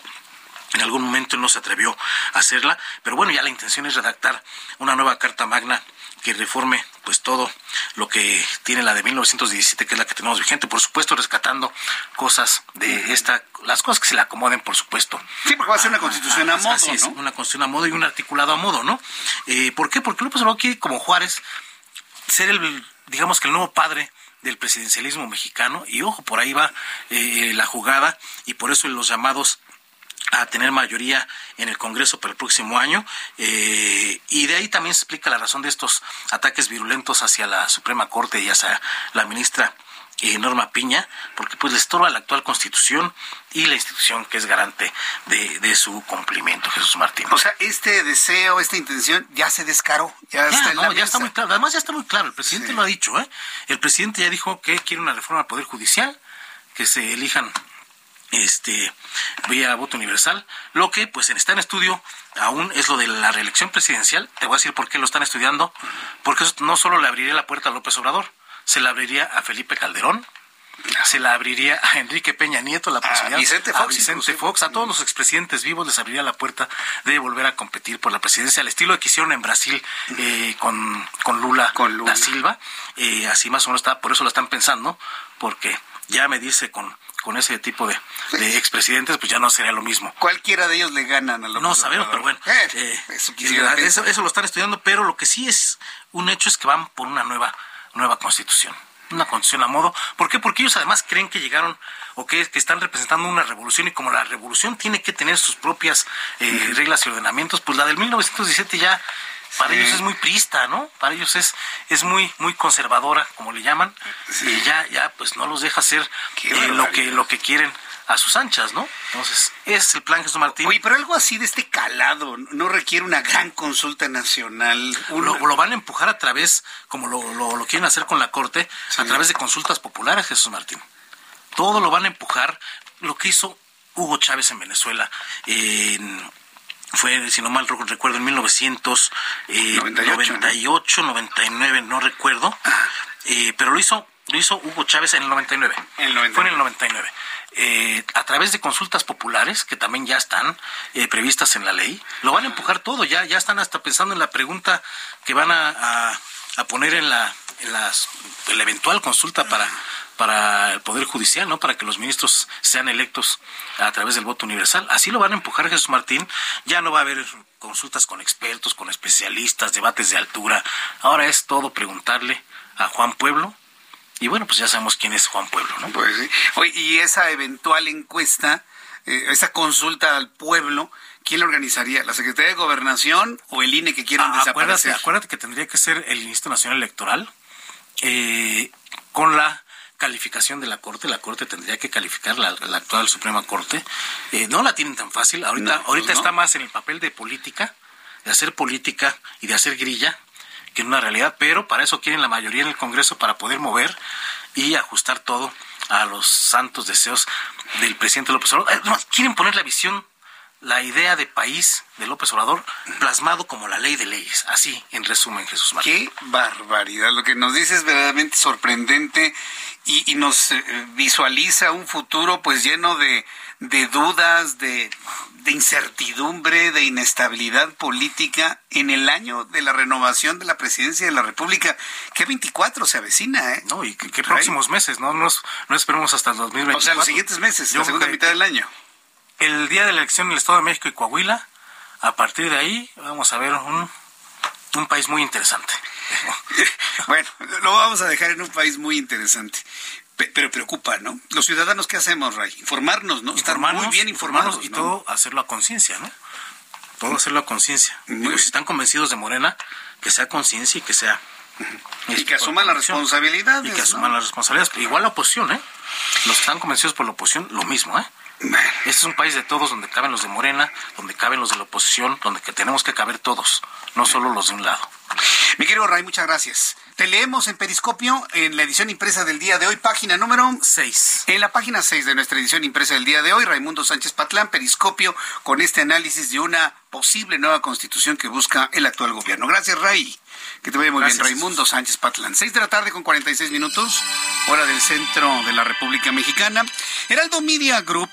en algún momento no se atrevió a hacerla, pero bueno, ya la intención es redactar una nueva Carta Magna que reforme pues todo lo que tiene la de 1917 que es la que tenemos vigente por supuesto rescatando cosas de esta las cosas que se le acomoden por supuesto. Sí porque va a ser una constitución a, modo así es, una constitución a modo y un articulado a modo no eh, por qué porque López Obrador quiere como Juárez ser el digamos que el nuevo padre del presidencialismo mexicano y ojo por ahí va eh, la jugada y por eso los llamados a tener mayoría en el Congreso para el próximo año. Eh, y de ahí también se explica la razón de estos ataques virulentos hacia la Suprema Corte y hacia la ministra eh, Norma Piña, porque pues le estorba la actual constitución y la institución que es garante de, su cumplimiento, Jesús Martín. O sea, este deseo, esta intención ya se descaró, ya, está no, ya está muy claro. Además ya está muy claro, el presidente lo ha dicho, ¿eh? El presidente ya dijo que quiere una reforma al Poder Judicial, que se elijan este vía voto universal. Lo que pues está en estudio aún es lo de la reelección presidencial. Te voy a decir por qué lo están estudiando. Porque eso no solo le abriría la puerta a López Obrador, se la abriría a Felipe Calderón, se la abriría a Enrique Peña Nieto la posibilidad, a Vicente Fox, a, Vicente Fox, a todos los expresidentes vivos les abriría la puerta de volver a competir por la presidencia al estilo que hicieron en Brasil eh, con, con, Lula da Silva. Eh, así más o menos está, por eso lo están pensando, porque ya me dice con con ese tipo de, expresidentes, pues ya no sería lo mismo. Cualquiera de ellos le ganan a lo No sabemos, pero bueno. Eh, eh, eso, eso, lo están estudiando, pero lo que sí es un hecho es que van por una nueva, nueva constitución. Una constitución a modo. ¿Por qué? Porque ellos además creen que llegaron o que, que están representando una revolución y como la revolución tiene que tener sus propias eh, reglas y ordenamientos, pues la del 1917 ya para ellos es muy prista, ¿no? Para ellos es, es muy, muy conservadora, como le llaman, y ya, ya pues no los deja hacer eh, lo que, lo que quieren a sus anchas, ¿no? Entonces, ese es el plan Jesús Martín. Oye, pero algo así de este calado no requiere una gran consulta nacional. Lo, van a empujar a través, como lo, lo, lo quieren hacer con la Corte, a través de consultas populares, Jesús Martín. Todo lo van a empujar, lo que hizo Hugo Chávez en Venezuela, en fue, si no mal recuerdo, en 1998, 99, no recuerdo, eh, pero lo hizo, lo hizo Hugo Chávez en el 99. Fue en el 99. Eh, a través de consultas populares, que también ya están eh, previstas en la ley, lo van a empujar todo, ya, ya están hasta pensando en la pregunta que van a, a, poner en la, en las, en la eventual consulta para para el Poder Judicial, ¿no? Para que los ministros sean electos a través del voto universal. Así lo van a empujar Jesús Martín. Ya no va a haber consultas con expertos, con especialistas, debates de altura. Ahora es todo preguntarle a Juan Pueblo. Y bueno, pues ya sabemos quién es Juan Pueblo, ¿no? Pues sí. y esa eventual encuesta eh, esa consulta al pueblo, ¿quién la organizaría? ¿La Secretaría de Gobernación o el INE que quieran Ah, desaparecer? acuérdate, acuérdate que tendría que ser el Instituto Nacional Electoral eh, con la calificación de la Corte. La Corte tendría que calificar la, la actual Suprema Corte. Eh, no la tienen tan fácil. Ahorita, No, ahorita no. está más en el papel de política, de hacer política y de hacer grilla que en una realidad, pero para eso quieren la mayoría en el Congreso para poder mover y ajustar todo a los santos deseos del presidente López Obrador. Eh, quieren poner la visión, la idea de país de López Obrador plasmado como la ley de leyes. Así, en resumen, Jesús Martín. Qué barbaridad. Lo que nos dice es verdaderamente sorprendente y, y nos eh, visualiza un futuro pues lleno de, de dudas, de, de incertidumbre, de inestabilidad política en el año de la renovación de la presidencia de la República. Que 24 se avecina, ¿eh? No, y ahí. próximos meses, no, no, no esperemos hasta el 2024. O sea, los siguientes meses, Yo la segunda mitad del año. El día de la elección en el Estado de México y Coahuila, a partir de ahí vamos a ver un, un país muy interesante. Bueno, lo vamos a dejar en un país muy interesante. Pe- Pero preocupa, ¿no? Los ciudadanos, ¿qué hacemos, Ray? Informarnos, ¿no? Estar muy bien informados. y ¿no? todo hacerlo a conciencia, ¿no? Todo hacerlo a conciencia. Si están convencidos de Morena, que sea conciencia y que sea... Y que asuman las responsabilidades. Y que ¿no? asuman las responsabilidades. Igual la oposición, ¿eh? Los que están convencidos por la oposición, lo mismo, ¿eh? Este es un país de todos, donde caben los de Morena, donde caben los de la oposición, donde que tenemos que caber todos, no solo los de un lado. Mi querido Ray, muchas gracias. Te leemos en Periscopio, en la edición impresa del día de hoy, página número Seis. En la página 6 de nuestra edición impresa del día de hoy, Raimundo Sánchez Patlán, Periscopio, con este análisis de una posible nueva constitución que busca el actual gobierno. Gracias, Ray. Que te vaya muy Gracias, bien, Raimundo Sánchez Patlán. 6 de la tarde con 46 minutos, hora del centro de la República Mexicana. Heraldo Media Group,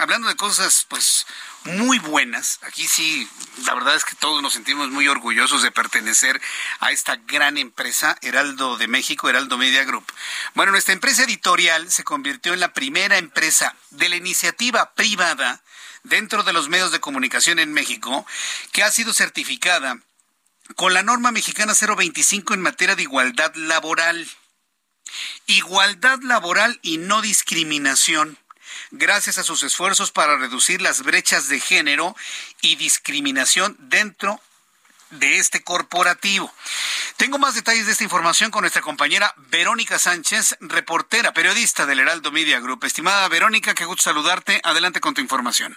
hablando de cosas, pues, muy buenas. Aquí sí, la verdad es que todos nos sentimos muy orgullosos de pertenecer a esta gran empresa, Heraldo de México, Heraldo Media Group. Bueno, nuestra empresa editorial se convirtió en la primera empresa de la iniciativa privada dentro de los medios de comunicación en México que ha sido certificada con la norma mexicana 025 en materia de igualdad laboral. Igualdad laboral y no discriminación gracias a sus esfuerzos para reducir las brechas de género y discriminación dentro de este corporativo. Tengo más detalles de esta información con nuestra compañera Verónica Sánchez, reportera, periodista del Heraldo Media Group. Estimada Verónica, qué gusto saludarte. Adelante con tu información.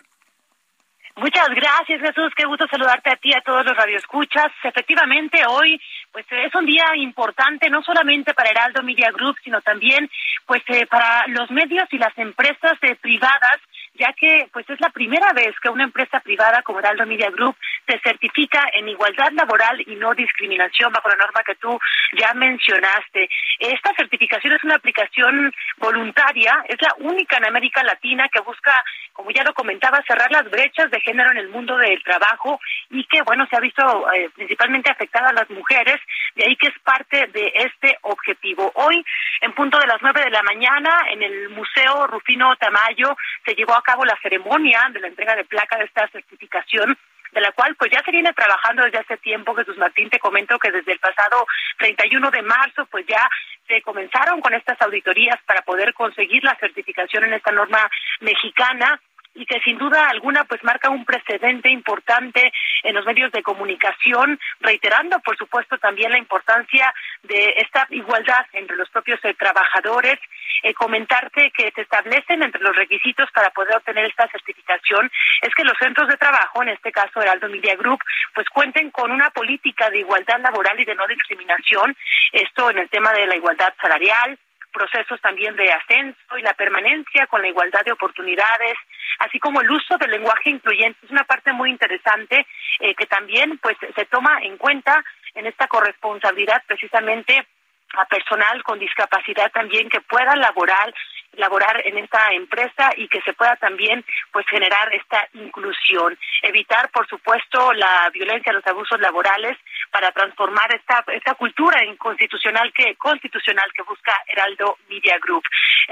Muchas gracias, Jesús. Qué gusto saludarte a ti a todos los radioescuchas. Efectivamente, hoy pues es un día importante no solamente para Heraldo Media Group, sino también pues eh, para los medios y las empresas eh, privadas, ya que pues es la primera vez que una empresa privada como Heraldo Media Group se certifica en igualdad laboral y no discriminación bajo la norma que tú ya mencionaste. Esta certificación es una aplicación voluntaria, es la única en América Latina que busca, como ya lo comentaba, cerrar las brechas de género en el mundo del trabajo y que, bueno, se ha visto eh, principalmente afectada a las mujeres, de ahí que es parte de este objetivo. Hoy, en punto de las nueve de la mañana, en el Museo Rufino Tamayo, se llevó a cabo la ceremonia de la entrega de placa de esta certificación de la cual pues ya se viene trabajando desde hace tiempo. Jesús Martín, te comento que desde el pasado 31 de marzo pues ya se comenzaron con estas auditorías para poder conseguir la certificación en esta norma mexicana y que sin duda alguna pues marca un precedente importante en los medios de comunicación, reiterando por supuesto también la importancia de esta igualdad entre los propios eh, trabajadores. Eh, comentarte que se establecen entre los requisitos para poder obtener esta certificación es que los centros de trabajo, en este caso Heraldo Media Group, pues cuenten con una política de igualdad laboral y de no discriminación, esto en el tema de la igualdad salarial, procesos también de ascenso y la permanencia con la igualdad de oportunidades, así como el uso del lenguaje incluyente. Es una parte muy interesante eh, que también pues se toma en cuenta en esta corresponsabilidad precisamente a personal con discapacidad también que pueda laborar laborar en esta empresa y que se pueda también pues generar esta inclusión evitar por supuesto la violencia los abusos laborales para transformar esta esta cultura inconstitucional que constitucional que busca Heraldo Media Group.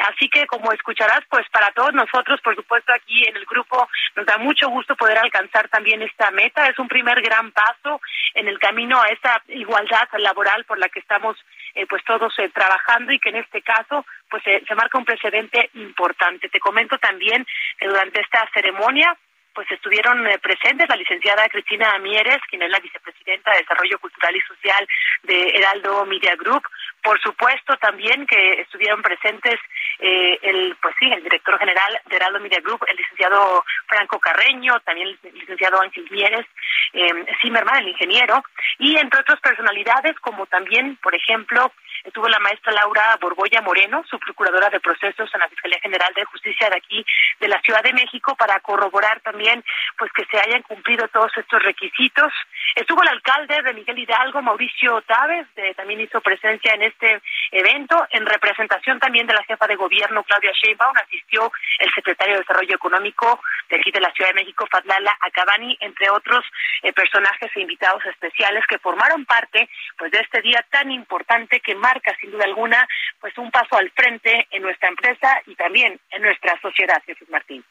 Así que como escucharás, pues para todos nosotros, por supuesto aquí en el grupo nos da mucho gusto poder alcanzar también esta meta. Es un primer gran paso en el camino a esta igualdad laboral por la que estamos eh, pues todos eh, trabajando y que en este caso pues eh, se marca un precedente importante. Te comento también que durante esta ceremonia pues estuvieron presentes la licenciada Cristina Mieres, quien es la vicepresidenta de Desarrollo Cultural y Social de Heraldo Media Group. Por supuesto también que estuvieron presentes el pues sí, el director general de Heraldo Media Group, el licenciado Franco Carreño, también el licenciado Ángel Mieres, eh, Zimmerman, el ingeniero, y entre otras personalidades como también, por ejemplo, estuvo la maestra Laura Borboya Moreno, su procuradora de procesos en la Fiscalía General de Justicia de aquí de la Ciudad de México para corroborar también pues que se hayan cumplido todos estos requisitos. Estuvo el alcalde de Miguel Hidalgo, Mauricio Távez, también hizo presencia en este evento en representación también de la jefa de gobierno Claudia Sheinbaum asistió el secretario de Desarrollo Económico de aquí de la Ciudad de México Fadlala Acabani, entre otros eh, personajes e invitados especiales que formaron parte pues de este día tan importante que más marca sin duda alguna pues un paso al frente en nuestra empresa y también en nuestra sociedad, Jesús Martín.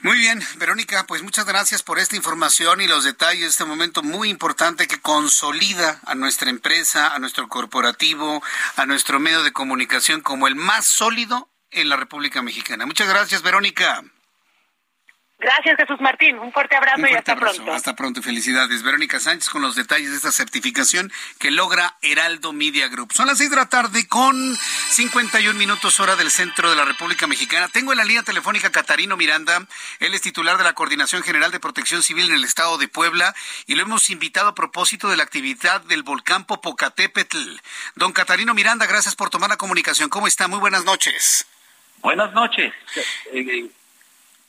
Muy bien, Verónica, pues muchas gracias por esta información y los detalles de este momento muy importante que consolida a nuestra empresa, a nuestro corporativo, a nuestro medio de comunicación como el más sólido en la República Mexicana. Muchas gracias, Verónica. Gracias, Jesús Martín. Un fuerte abrazo y hasta pronto. Hasta pronto y felicidades. Verónica Sánchez con los detalles de esta certificación que logra Heraldo Media Group. Son las seis de la tarde con 51 minutos hora del centro de la República Mexicana. Tengo en la línea telefónica Catarino Miranda. Él es titular de la Coordinación General de Protección Civil en el estado de Puebla y lo hemos invitado a propósito de la actividad del volcán Popocatépetl. Don Catarino Miranda, gracias por tomar la comunicación. ¿Cómo está? Muy buenas noches. Buenas noches. Eh,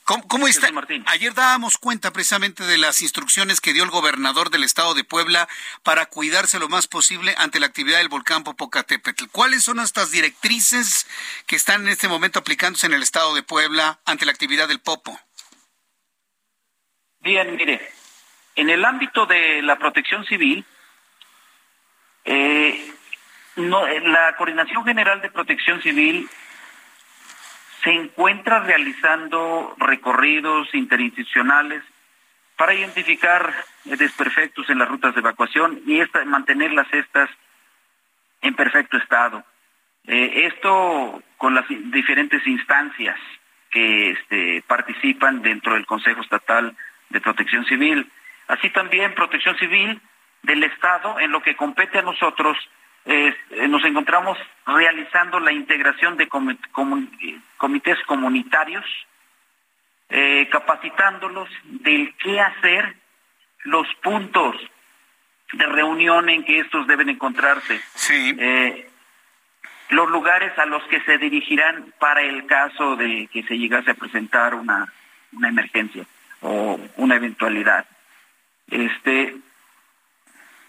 ¿Cómo, está? Ayer dábamos cuenta precisamente de las instrucciones que dio el gobernador del estado de Puebla para cuidarse lo más posible ante la actividad del volcán Popocatépetl. ¿Cuáles son estas directrices que están en este momento aplicándose en el estado de Puebla ante la actividad del Popo? Bien, mire, en el ámbito de la protección civil, eh, la Coordinación General de Protección Civil se encuentra realizando recorridos interinstitucionales para identificar desperfectos en las rutas de evacuación y esta, mantenerlas estas en perfecto estado. Eh, esto con las diferentes instancias que este, participan dentro del Consejo Estatal de Protección Civil. Así también Protección Civil del Estado, en lo que compete a nosotros, eh, nos encontramos realizando la integración de comités comunitarios, eh, capacitándolos del qué hacer, los puntos de reunión en que estos deben encontrarse, eh, los lugares a los que se dirigirán para el caso de que se llegase a presentar una, una emergencia o una eventualidad. Este,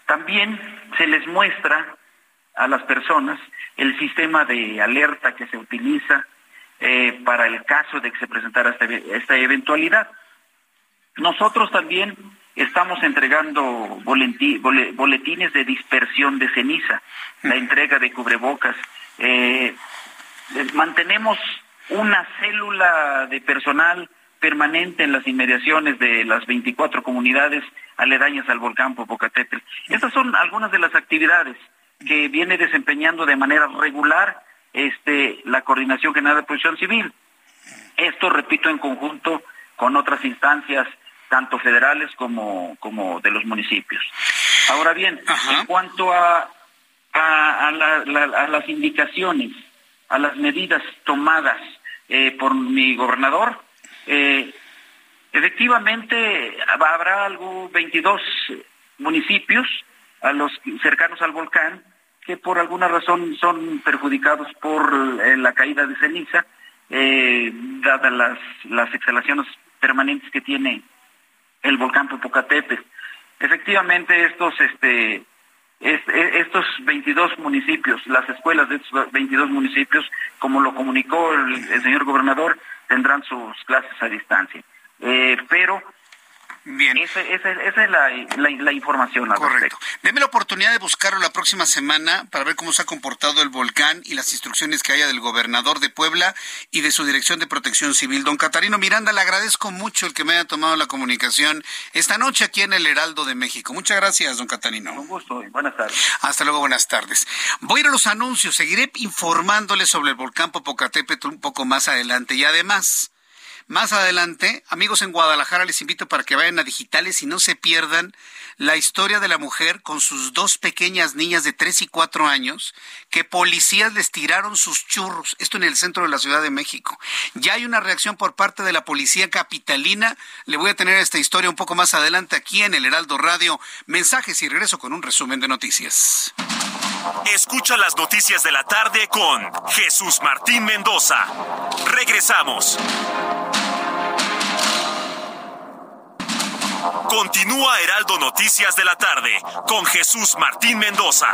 también se les muestra a las personas el sistema de alerta que se utiliza eh, para el caso de que se presentara esta, eventualidad. Nosotros también estamos entregando boletines de dispersión de ceniza, la entrega de cubrebocas. Eh, mantenemos una célula de personal permanente en las inmediaciones de las 24 comunidades aledañas al volcán Popocatépetl. Estas son algunas de las actividades que viene desempeñando de manera regular este, la Coordinación General de Protección Civil. Esto, repito, en conjunto con otras instancias, tanto federales como, como de los municipios. Ahora bien, en cuanto a, a, las indicaciones, a las medidas tomadas eh, por mi gobernador, eh, efectivamente habrá algo 22 municipios a los cercanos al volcán que por alguna razón son perjudicados por eh, la caída de ceniza, eh, dadas las, las exhalaciones permanentes que tiene el volcán Popocatépetl. Efectivamente, estos, este, e, estos 22 municipios, las escuelas de estos 22 municipios, como lo comunicó el, señor gobernador, tendrán sus clases a distancia. Eh, pero Bien. Esa, es la, información. Correcto. Deme la oportunidad de buscarlo la próxima semana para ver cómo se ha comportado el volcán y las instrucciones que haya del gobernador de Puebla y de su dirección de protección civil. Don Catarino Miranda, le agradezco mucho el que me haya tomado la comunicación esta noche aquí en el Heraldo de México. Muchas gracias, don Catarino. Un gusto buenas tardes. Hasta luego, buenas tardes. Voy a ir a los anuncios. Seguiré informándoles sobre el volcán Popocatépetl un poco más adelante y además más adelante, amigos en Guadalajara, les invito para que vayan a digitales y no se pierdan la historia de la mujer con sus dos pequeñas niñas de 3 y 4 años que policías les tiraron sus churros. Esto en el centro de la Ciudad de México. Ya hay una reacción por parte de la policía capitalina. Le voy a tener esta historia un poco más adelante aquí en el Heraldo Radio. Mensajes y regreso con un resumen de noticias. Escucha las noticias de la tarde con Jesús Martín Mendoza. Regresamos. Continúa Heraldo Noticias de la tarde con Jesús Martín Mendoza.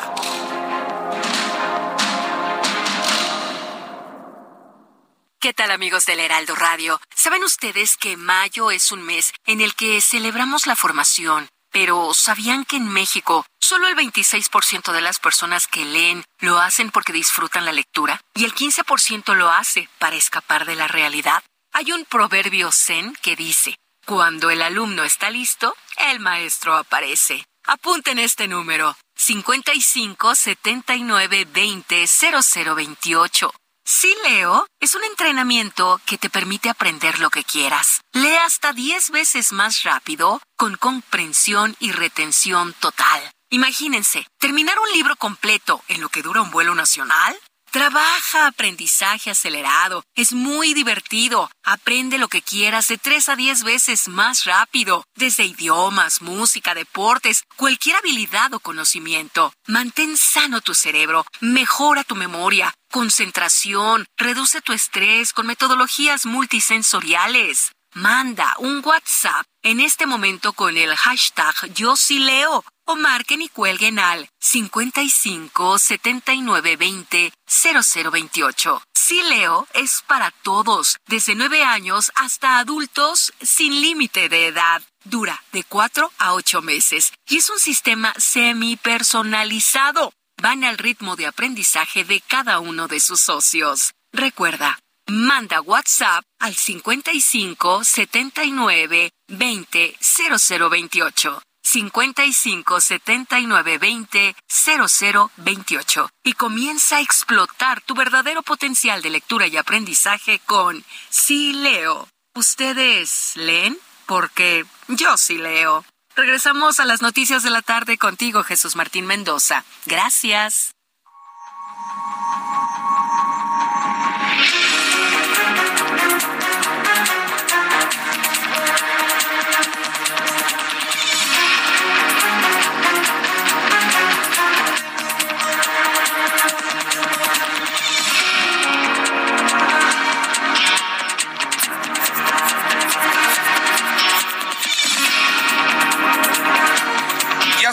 ¿Qué tal amigos del Heraldo Radio? ¿Saben ustedes que mayo es un mes en el que celebramos la formación? Pero ¿sabían que en México solo el 26% de las personas que leen lo hacen porque disfrutan la lectura y el 15% lo hace para escapar de la realidad? Hay un proverbio zen que dice, cuando el alumno está listo, el maestro aparece. Apunten este número 55 79 20 0028. Sí, Leo, es un entrenamiento que te permite aprender lo que quieras. Lee hasta 10 veces más rápido, con comprensión y retención total. Imagínense, terminar un libro completo en lo que dura un vuelo nacional Trabaja aprendizaje acelerado. Es muy divertido. Aprende lo que quieras de 3 a 10 veces más rápido. Desde idiomas, música, deportes, cualquier habilidad o conocimiento. Mantén sano tu cerebro. Mejora tu memoria. Concentración. Reduce tu estrés con metodologías multisensoriales. Manda un WhatsApp en este momento con el hashtag Yo sí leo o marquen y cuelguen al 55 79 20 0028. Sí Leo es para todos, desde 9 años hasta adultos sin límite de edad. Dura de 4 a 8 meses y es un sistema semi personalizado. Van al ritmo de aprendizaje de cada uno de sus socios. Recuerda, manda WhatsApp al 55 79 20 0028. 55 79 20 00 28 y comienza a explotar tu verdadero potencial de lectura y aprendizaje con Sí Leo. ¿Ustedes leen? Porque yo sí leo. Regresamos a las noticias de la tarde contigo, Jesús Martín Mendoza. Gracias. Thank you.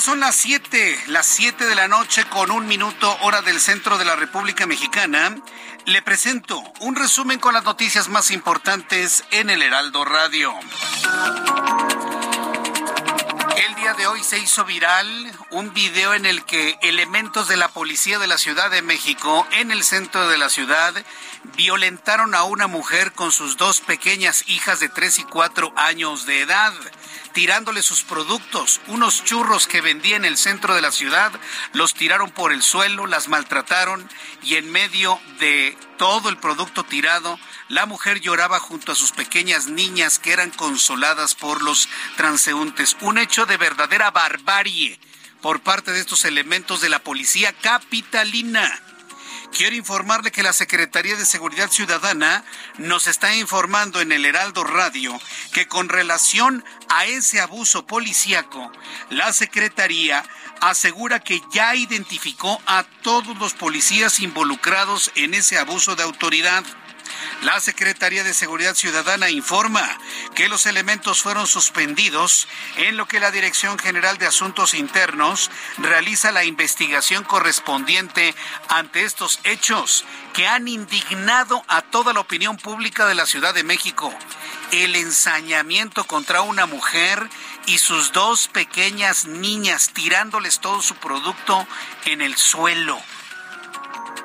Son las 7, las 7 de la noche con un minuto hora del centro de la República Mexicana. Le presento un resumen con las noticias más importantes en el Heraldo Radio. El día de hoy se hizo viral un video en el que elementos de la policía de la Ciudad de México en el centro de la ciudad violentaron a una mujer con sus dos pequeñas hijas de 3 y 4 años de edad tirándole sus productos. Unos churros que vendía en el centro de la ciudad los tiraron por el suelo, las maltrataron y en medio de todo el producto tirado, la mujer lloraba junto a sus pequeñas niñas que eran consoladas por los transeúntes. Un hecho de verdadera barbarie por parte de estos elementos de la policía capitalina. Quiero informarle que la Secretaría de Seguridad Ciudadana nos está informando en el Heraldo Radio que con relación a ese abuso policíaco, la Secretaría asegura que ya identificó a todos los policías involucrados en ese abuso de autoridad. La Secretaría de Seguridad Ciudadana informa que los elementos fueron suspendidos en lo que la Dirección General de Asuntos Internos realiza la investigación correspondiente ante estos hechos que han indignado a toda la opinión pública de la Ciudad de México. El ensañamiento contra una mujer y sus dos pequeñas niñas tirándoles todo su producto en el suelo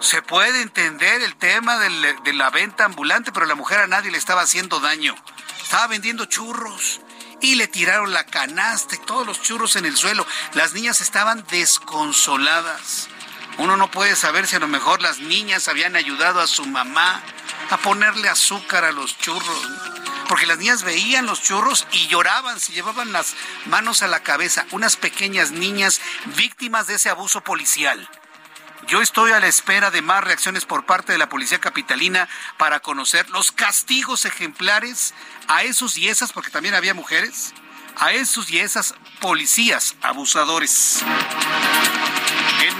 se puede entender el tema de la venta ambulante, pero la mujer a nadie le estaba haciendo daño. Estaba vendiendo churros y le tiraron la canasta y todos los churros en el suelo. Las niñas estaban desconsoladas. Uno no puede saber si a lo mejor las niñas habían ayudado a su mamá a ponerle azúcar a los churros. Porque las niñas veían los churros y lloraban, se llevaban las manos a la cabeza. Unas pequeñas niñas víctimas de ese abuso policial. Yo estoy a la espera de más reacciones por parte de la Policía Capitalina para conocer los castigos ejemplares a esos y esas, porque también había mujeres, a esos y esas policías abusadores.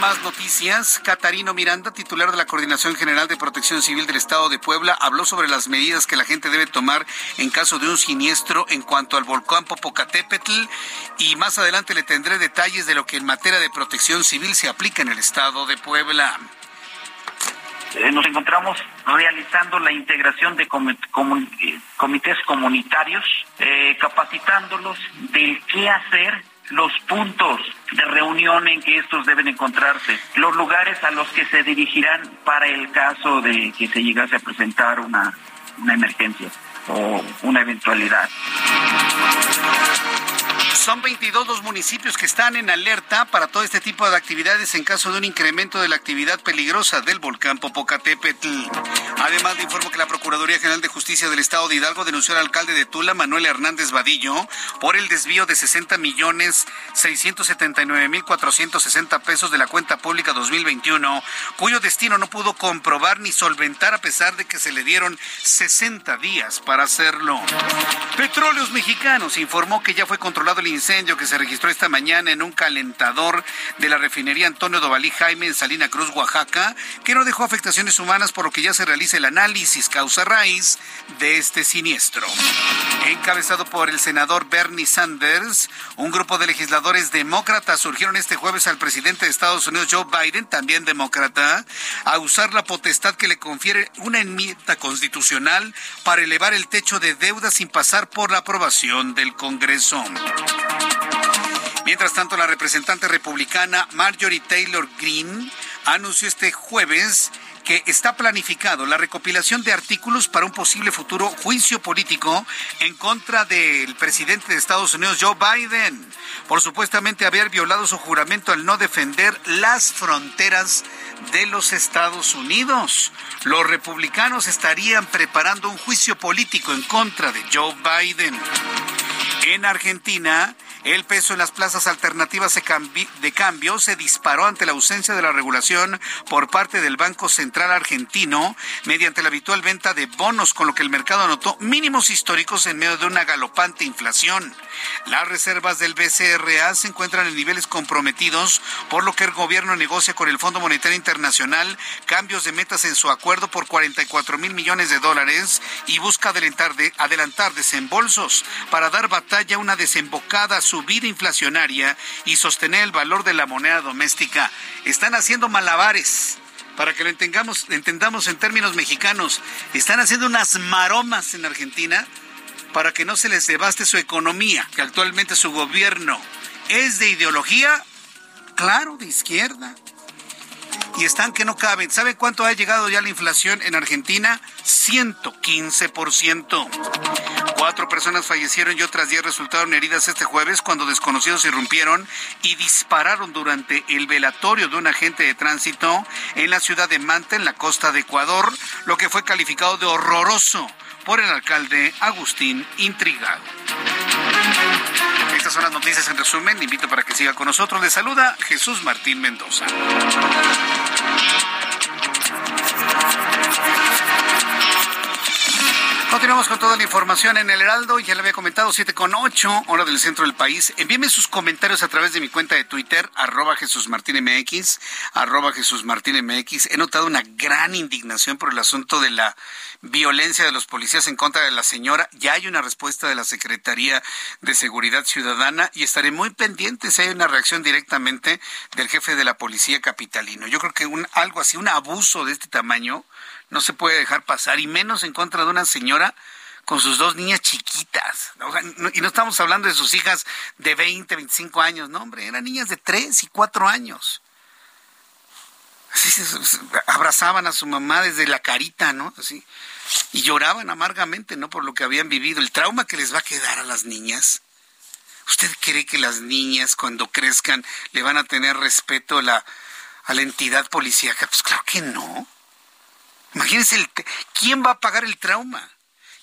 Más noticias, Catarino Miranda, titular de la Coordinación General de Protección Civil del Estado de Puebla, habló sobre las medidas que la gente debe tomar en caso de un siniestro en cuanto al volcán Popocatépetl y más adelante le tendré detalles de lo que en materia de protección civil se aplica en el Estado de Puebla. Eh, nos encontramos realizando la integración de eh, comités comunitarios, eh, capacitándolos del qué hacer los puntos de reunión en que estos deben encontrarse, los lugares a los que se dirigirán para el caso de que se llegase a presentar una, una emergencia o una eventualidad. Son 22 los municipios que están en alerta para todo este tipo de actividades en caso de un incremento de la actividad peligrosa del volcán Popocatépetl. Además, le informo que la Procuraduría General de Justicia del Estado de Hidalgo denunció al alcalde de Tula, Manuel Hernández Vadillo, por el desvío de 60 millones 679 mil 460 pesos de la cuenta pública 2021, cuyo destino no pudo comprobar ni solventar a pesar de que se le dieron 60 días para hacerlo. Petróleos Mexicanos informó que ya fue controlado el incendio que se registró esta mañana en un calentador de la refinería Antonio Dovalí Jaime en Salina Cruz, Oaxaca, que no dejó afectaciones humanas, por lo que ya se realiza el análisis causa raíz de este siniestro. Encabezado por el senador Bernie Sanders, un grupo de legisladores demócratas surgieron este jueves al presidente de Estados Unidos, Joe Biden, también demócrata, a usar la potestad que le confiere una enmienda constitucional para elevar el techo de deuda sin pasar por la aprobación del Congreso. Mientras tanto, la representante republicana Marjorie Taylor Greene anunció este jueves que está planificado la recopilación de artículos para un posible futuro juicio político en contra del presidente de Estados Unidos, Joe Biden, por supuestamente haber violado su juramento al no defender las fronteras de los Estados Unidos. Los republicanos estarían preparando un juicio político en contra de Joe Biden. En Argentina, el peso en las plazas alternativas de cambio se disparó ante la ausencia de la regulación por parte del Banco Central Argentino mediante la habitual venta de bonos, con lo que el mercado anotó mínimos históricos en medio de una galopante inflación. Las reservas del BCRA se encuentran en niveles comprometidos, por lo que el gobierno negocia con el Fondo Monetario Internacional cambios de metas en su acuerdo por 44 mil millones de dólares y busca adelantar, desembolsos para dar batalla a una desembocada subida inflacionaria y sostener el valor de la moneda doméstica. Están haciendo malabares para que lo entendamos, entendamos en términos mexicanos, están haciendo unas maromas en Argentina para que no se les devaste su economía, que actualmente su gobierno es de ideología, claro, de izquierda. Y están que no caben. ¿Sabe cuánto ha llegado ya la inflación en Argentina? 115%. Cuatro personas fallecieron y otras diez resultaron heridas este jueves cuando desconocidos irrumpieron y dispararon durante el velatorio de un agente de tránsito en la ciudad de Manta, en la costa de Ecuador, lo que fue calificado de horroroso por el alcalde Agustín Intrigado. Estas son las noticias en resumen. Invito para que siga con nosotros. Le saluda Jesús Martín Mendoza. Continuamos con toda la información en el Heraldo. Ya le había comentado, 7 con 8, hora del centro del país. Envíeme sus comentarios a través de mi cuenta de Twitter, arroba Jesús Martín MX, arroba Jesús Martín MX. He notado una gran indignación por el asunto de la violencia de los policías en contra de la señora. Ya hay una respuesta de la Secretaría de Seguridad Ciudadana y estaré muy pendiente si hay una reacción directamente del jefe de la policía capitalino. Yo creo que un, algo así, un abuso de este tamaño, no se puede dejar pasar, y menos en contra de una señora con sus dos niñas chiquitas. y no estamos hablando de sus hijas de 20, 25 años, no, hombre, eran niñas de 3 y 4 años. Así se, abrazaban a su mamá desde la carita, ¿no? Así. Y lloraban amargamente, ¿no? Por lo que habían vivido, el trauma que les va a quedar a las niñas. ¿Usted cree que las niñas cuando crezcan le van a tener respeto a la, a la entidad policíaca? Pues claro que no. Imagínense, ¿quién va a pagar el trauma?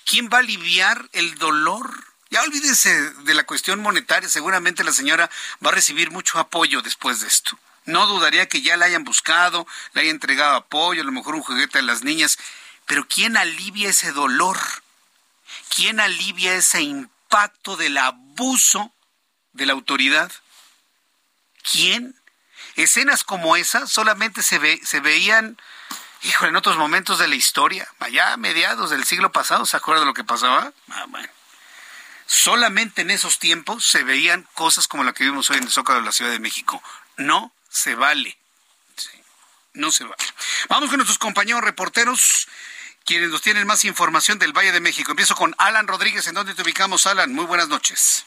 ¿Quién va a aliviar el dolor? Ya olvídese de la cuestión monetaria, seguramente la señora va a recibir mucho apoyo después de esto. No dudaría que ya la hayan buscado, le hayan entregado apoyo, a lo mejor un juguete a las niñas, pero ¿quién alivia ese dolor? ¿Quién alivia ese impacto del abuso de la autoridad? ¿Quién? Escenas como esa solamente se, ve, se veían Híjole, en otros momentos de la historia, allá a mediados del siglo pasado, ¿se acuerda de lo que pasaba? Ah, bueno. Solamente en esos tiempos se veían cosas como la que vimos hoy en el Zócalo de la Ciudad de México. No se vale. no se vale. Vamos con nuestros compañeros reporteros, quienes nos tienen más información del Valle de México. Empiezo con Alan Rodríguez. ¿En dónde te ubicamos, Alan? Muy buenas noches.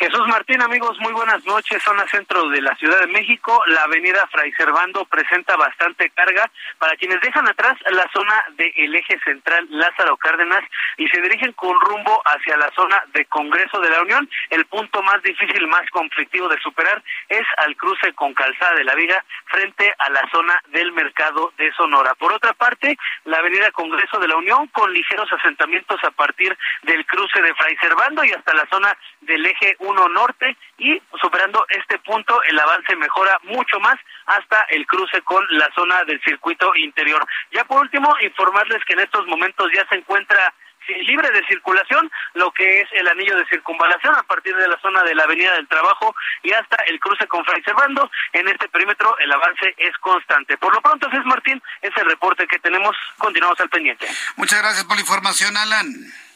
Jesús Martín, amigos, muy buenas noches. Zona centro de la Ciudad de México. La avenida Fray Servando presenta bastante carga para quienes dejan atrás la zona del eje central Lázaro Cárdenas y se dirigen con rumbo hacia la zona de Congreso de la Unión. El punto más difícil, más conflictivo de superar es al cruce con Calzada de la Viga frente a la zona del Mercado de Sonora. Por otra parte, la avenida Congreso de la Unión con ligeros asentamientos a partir del cruce de Fray Servando y hasta la zona del eje norte y superando este punto el avance mejora mucho más hasta el cruce con la zona del circuito interior. Ya por último, informarles que en estos momentos ya se encuentra libre de circulación lo que es el anillo de circunvalación a partir de la zona de la Avenida del Trabajo y hasta el cruce con Fray Servando. En este perímetro el avance es constante. Por lo pronto, es Martín, es el reporte que tenemos. Continuamos al pendiente. Muchas gracias por la información, Alan.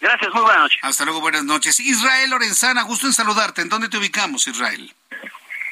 Gracias, muy buenas noches. Hasta luego, buenas noches. Israel Lorenzana, gusto en saludarte. ¿En dónde te ubicamos, Israel?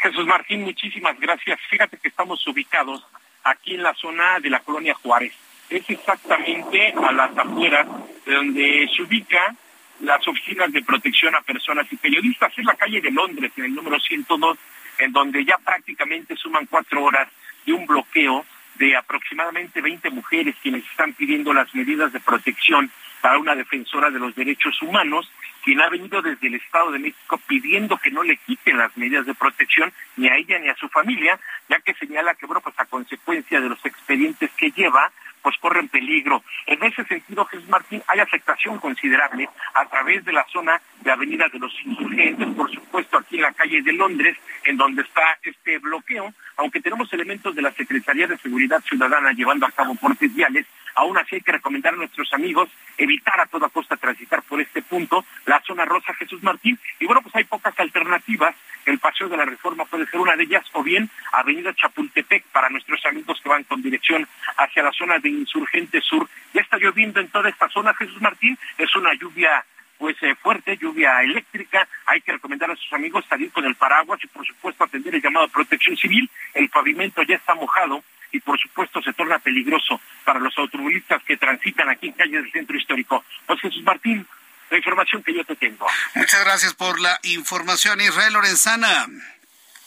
Jesús Martín, muchísimas gracias. Fíjate que estamos ubicados aquí en la zona de la colonia Juárez. Es exactamente a las afueras de donde se ubica las oficinas de protección a personas y periodistas. Es la calle de Londres, en el número 102, en donde ya prácticamente suman cuatro horas de un bloqueo de aproximadamente 20 mujeres quienes están pidiendo las medidas de protección para una defensora de los derechos humanos, quien ha venido desde el Estado de México pidiendo que no le quiten las medidas de protección ni a ella ni a su familia, ya que señala que, bueno, pues a consecuencia de los expedientes que lleva, pues corren peligro. En ese sentido, Jesús Martín, hay afectación considerable a través de la zona de Avenida de los Insurgentes, por supuesto aquí en la calle de Londres, en donde está este bloqueo, aunque tenemos elementos de la Secretaría de Seguridad Ciudadana llevando a cabo portes viales, aún así hay que recomendar a nuestros amigos evitar a toda costa transitar por este punto, la zona rosa Jesús Martín, y bueno, pues hay pocas alternativas, el paseo de la reforma puede ser una de ellas, o bien Avenida Chapultepec para nuestros amigos que van con dirección hacia la zona de Insurgente Sur. Ya está lloviendo en toda esta zona, Jesús Martín, es una lluvia pues eh, fuerte, lluvia eléctrica, hay que recomendar a sus amigos salir con el paraguas y por supuesto atender el llamado de protección civil, el pavimento ya está mojado y por supuesto se torna peligroso para los automovilistas que transitan aquí en calles del centro histórico. Pues Jesús Martín, la información que yo te tengo. Muchas gracias por la información, Israel Lorenzana.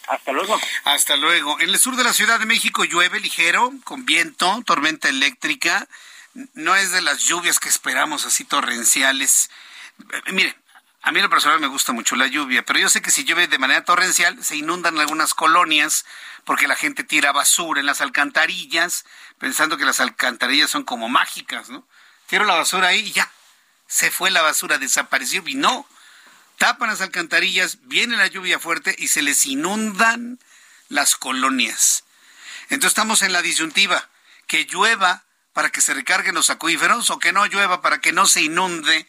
Hasta luego. Hasta luego. En el sur de la Ciudad de México llueve ligero, con viento, tormenta eléctrica. No es de las lluvias que esperamos así torrenciales. Eh, mire, a mí lo personal me gusta mucho la lluvia, pero yo sé que si llueve de manera torrencial se inundan algunas colonias porque la gente tira basura en las alcantarillas, pensando que las alcantarillas son como mágicas, ¿no? Tiro la basura ahí y ya, se fue la basura, desapareció y no. Tapan las alcantarillas, viene la lluvia fuerte y se les inundan las colonias. Entonces estamos en la disyuntiva, que llueva para que se recarguen los acuíferos o que no llueva para que no se inunde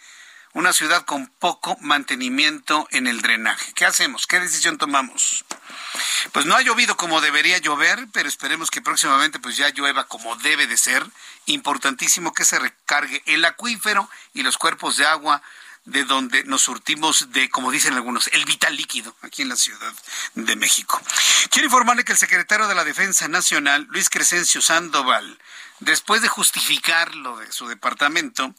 una ciudad con poco mantenimiento en el drenaje. ¿Qué hacemos? ¿Qué decisión tomamos? Pues no ha llovido como debería llover, pero esperemos que próximamente pues ya llueva como debe de ser. Importantísimo que se recargue el acuífero y los cuerpos de agua de donde nos surtimos de, como dicen algunos, el vital líquido aquí en la Ciudad de México. Quiero informarle que el secretario de la Defensa Nacional, Luis Crescencio Sandoval, después de justificar lo de su departamento,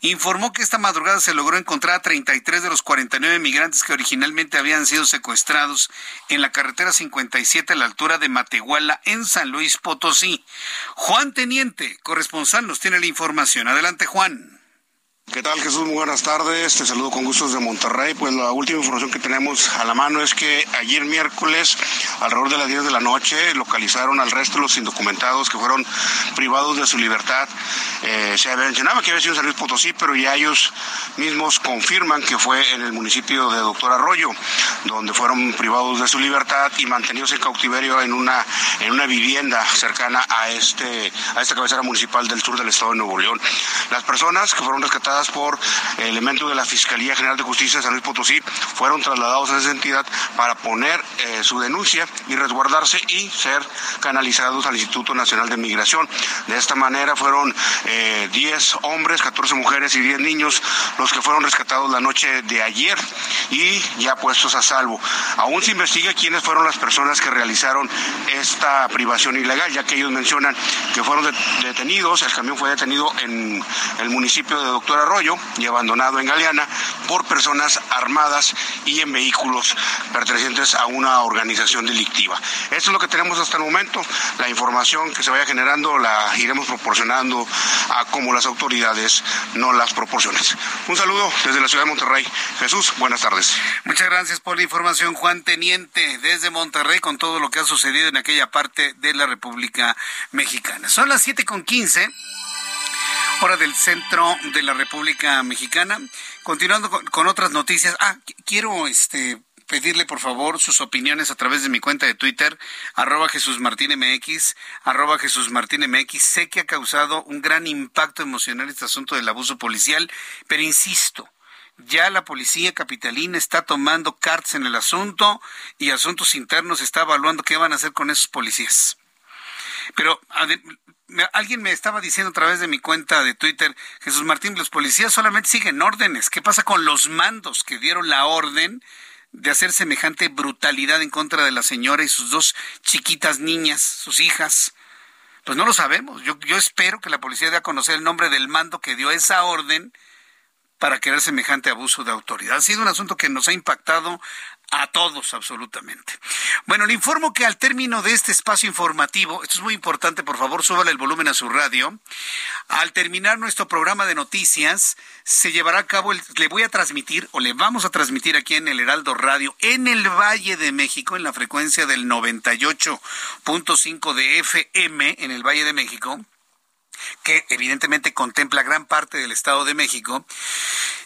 informó que esta madrugada se logró encontrar a 33 de los 49 migrantes que originalmente habían sido secuestrados en la carretera 57 a la altura de Matehuala en San Luis Potosí. Juan Teniente, corresponsal, nos tiene la información. Adelante, Juan. ¿Qué tal Jesús? Muy buenas tardes. Te saludo con gustos de Monterrey. Pues la última información que tenemos a la mano es que ayer miércoles, alrededor de las 10 de la noche, localizaron al resto de los indocumentados que fueron privados de su libertad. Eh, se mencionaba que había sido en San Luis Potosí, pero ya ellos mismos confirman que fue en el municipio de Doctor Arroyo, donde fueron privados de su libertad y mantenidos en cautiverio en una, en una vivienda cercana a, este, a esta cabecera municipal del sur del estado de Nuevo León. Las personas que fueron rescatadas por elementos de la Fiscalía General de Justicia de San Luis Potosí fueron trasladados a esa entidad para poner eh, su denuncia y resguardarse y ser canalizados al Instituto Nacional de Migración. De esta manera fueron 10 eh, hombres, 14 mujeres y 10 niños los que fueron rescatados la noche de ayer y ya puestos a salvo. Aún se investiga quiénes fueron las personas que realizaron esta privación ilegal, ya que ellos mencionan que fueron detenidos, el camión fue detenido en el municipio de Doctora Arroyo y abandonado en Galeana por personas armadas y en vehículos pertenecientes a una organización delictiva. Esto es lo que tenemos hasta el momento. La información que se vaya generando la iremos proporcionando a como las autoridades no las proporcionen. Un saludo desde la ciudad de Monterrey. Jesús, buenas tardes. Muchas gracias por la información, Juan Teniente, desde Monterrey, con todo lo que ha sucedido en aquella parte de la República Mexicana. Son las siete con quince hora del centro de la República Mexicana. Continuando con, otras noticias. Ah, quiero este pedirle por favor sus opiniones a través de mi cuenta de Twitter, arroba Jesús Martín MX, arroba Jesús Martín MX. Sé que ha causado un gran impacto emocional este asunto del abuso policial, pero insisto, ya la policía capitalina está tomando cartas en el asunto y Asuntos Internos está evaluando qué van a hacer con esos policías. Pero alguien me estaba diciendo a través de mi cuenta de Twitter, Jesús Martín, los policías solamente siguen órdenes. ¿Qué pasa con los mandos que dieron la orden de hacer semejante brutalidad en contra de la señora y sus dos chiquitas niñas, sus hijas? Pues no lo sabemos. Yo, yo espero que la policía dé a conocer el nombre del mando que dio esa orden para querer semejante abuso de autoridad. Ha sido un asunto que nos ha impactado a todos, absolutamente. Bueno, le informo que al término de este espacio informativo, esto es muy importante, por favor, súbale el volumen a su radio. Al terminar nuestro programa de noticias, se llevará a cabo, el, le voy a transmitir, o le vamos a transmitir aquí en el Heraldo Radio, en el Valle de México, en la frecuencia del 98.5 de FM, en el Valle de México que evidentemente contempla gran parte del Estado de México,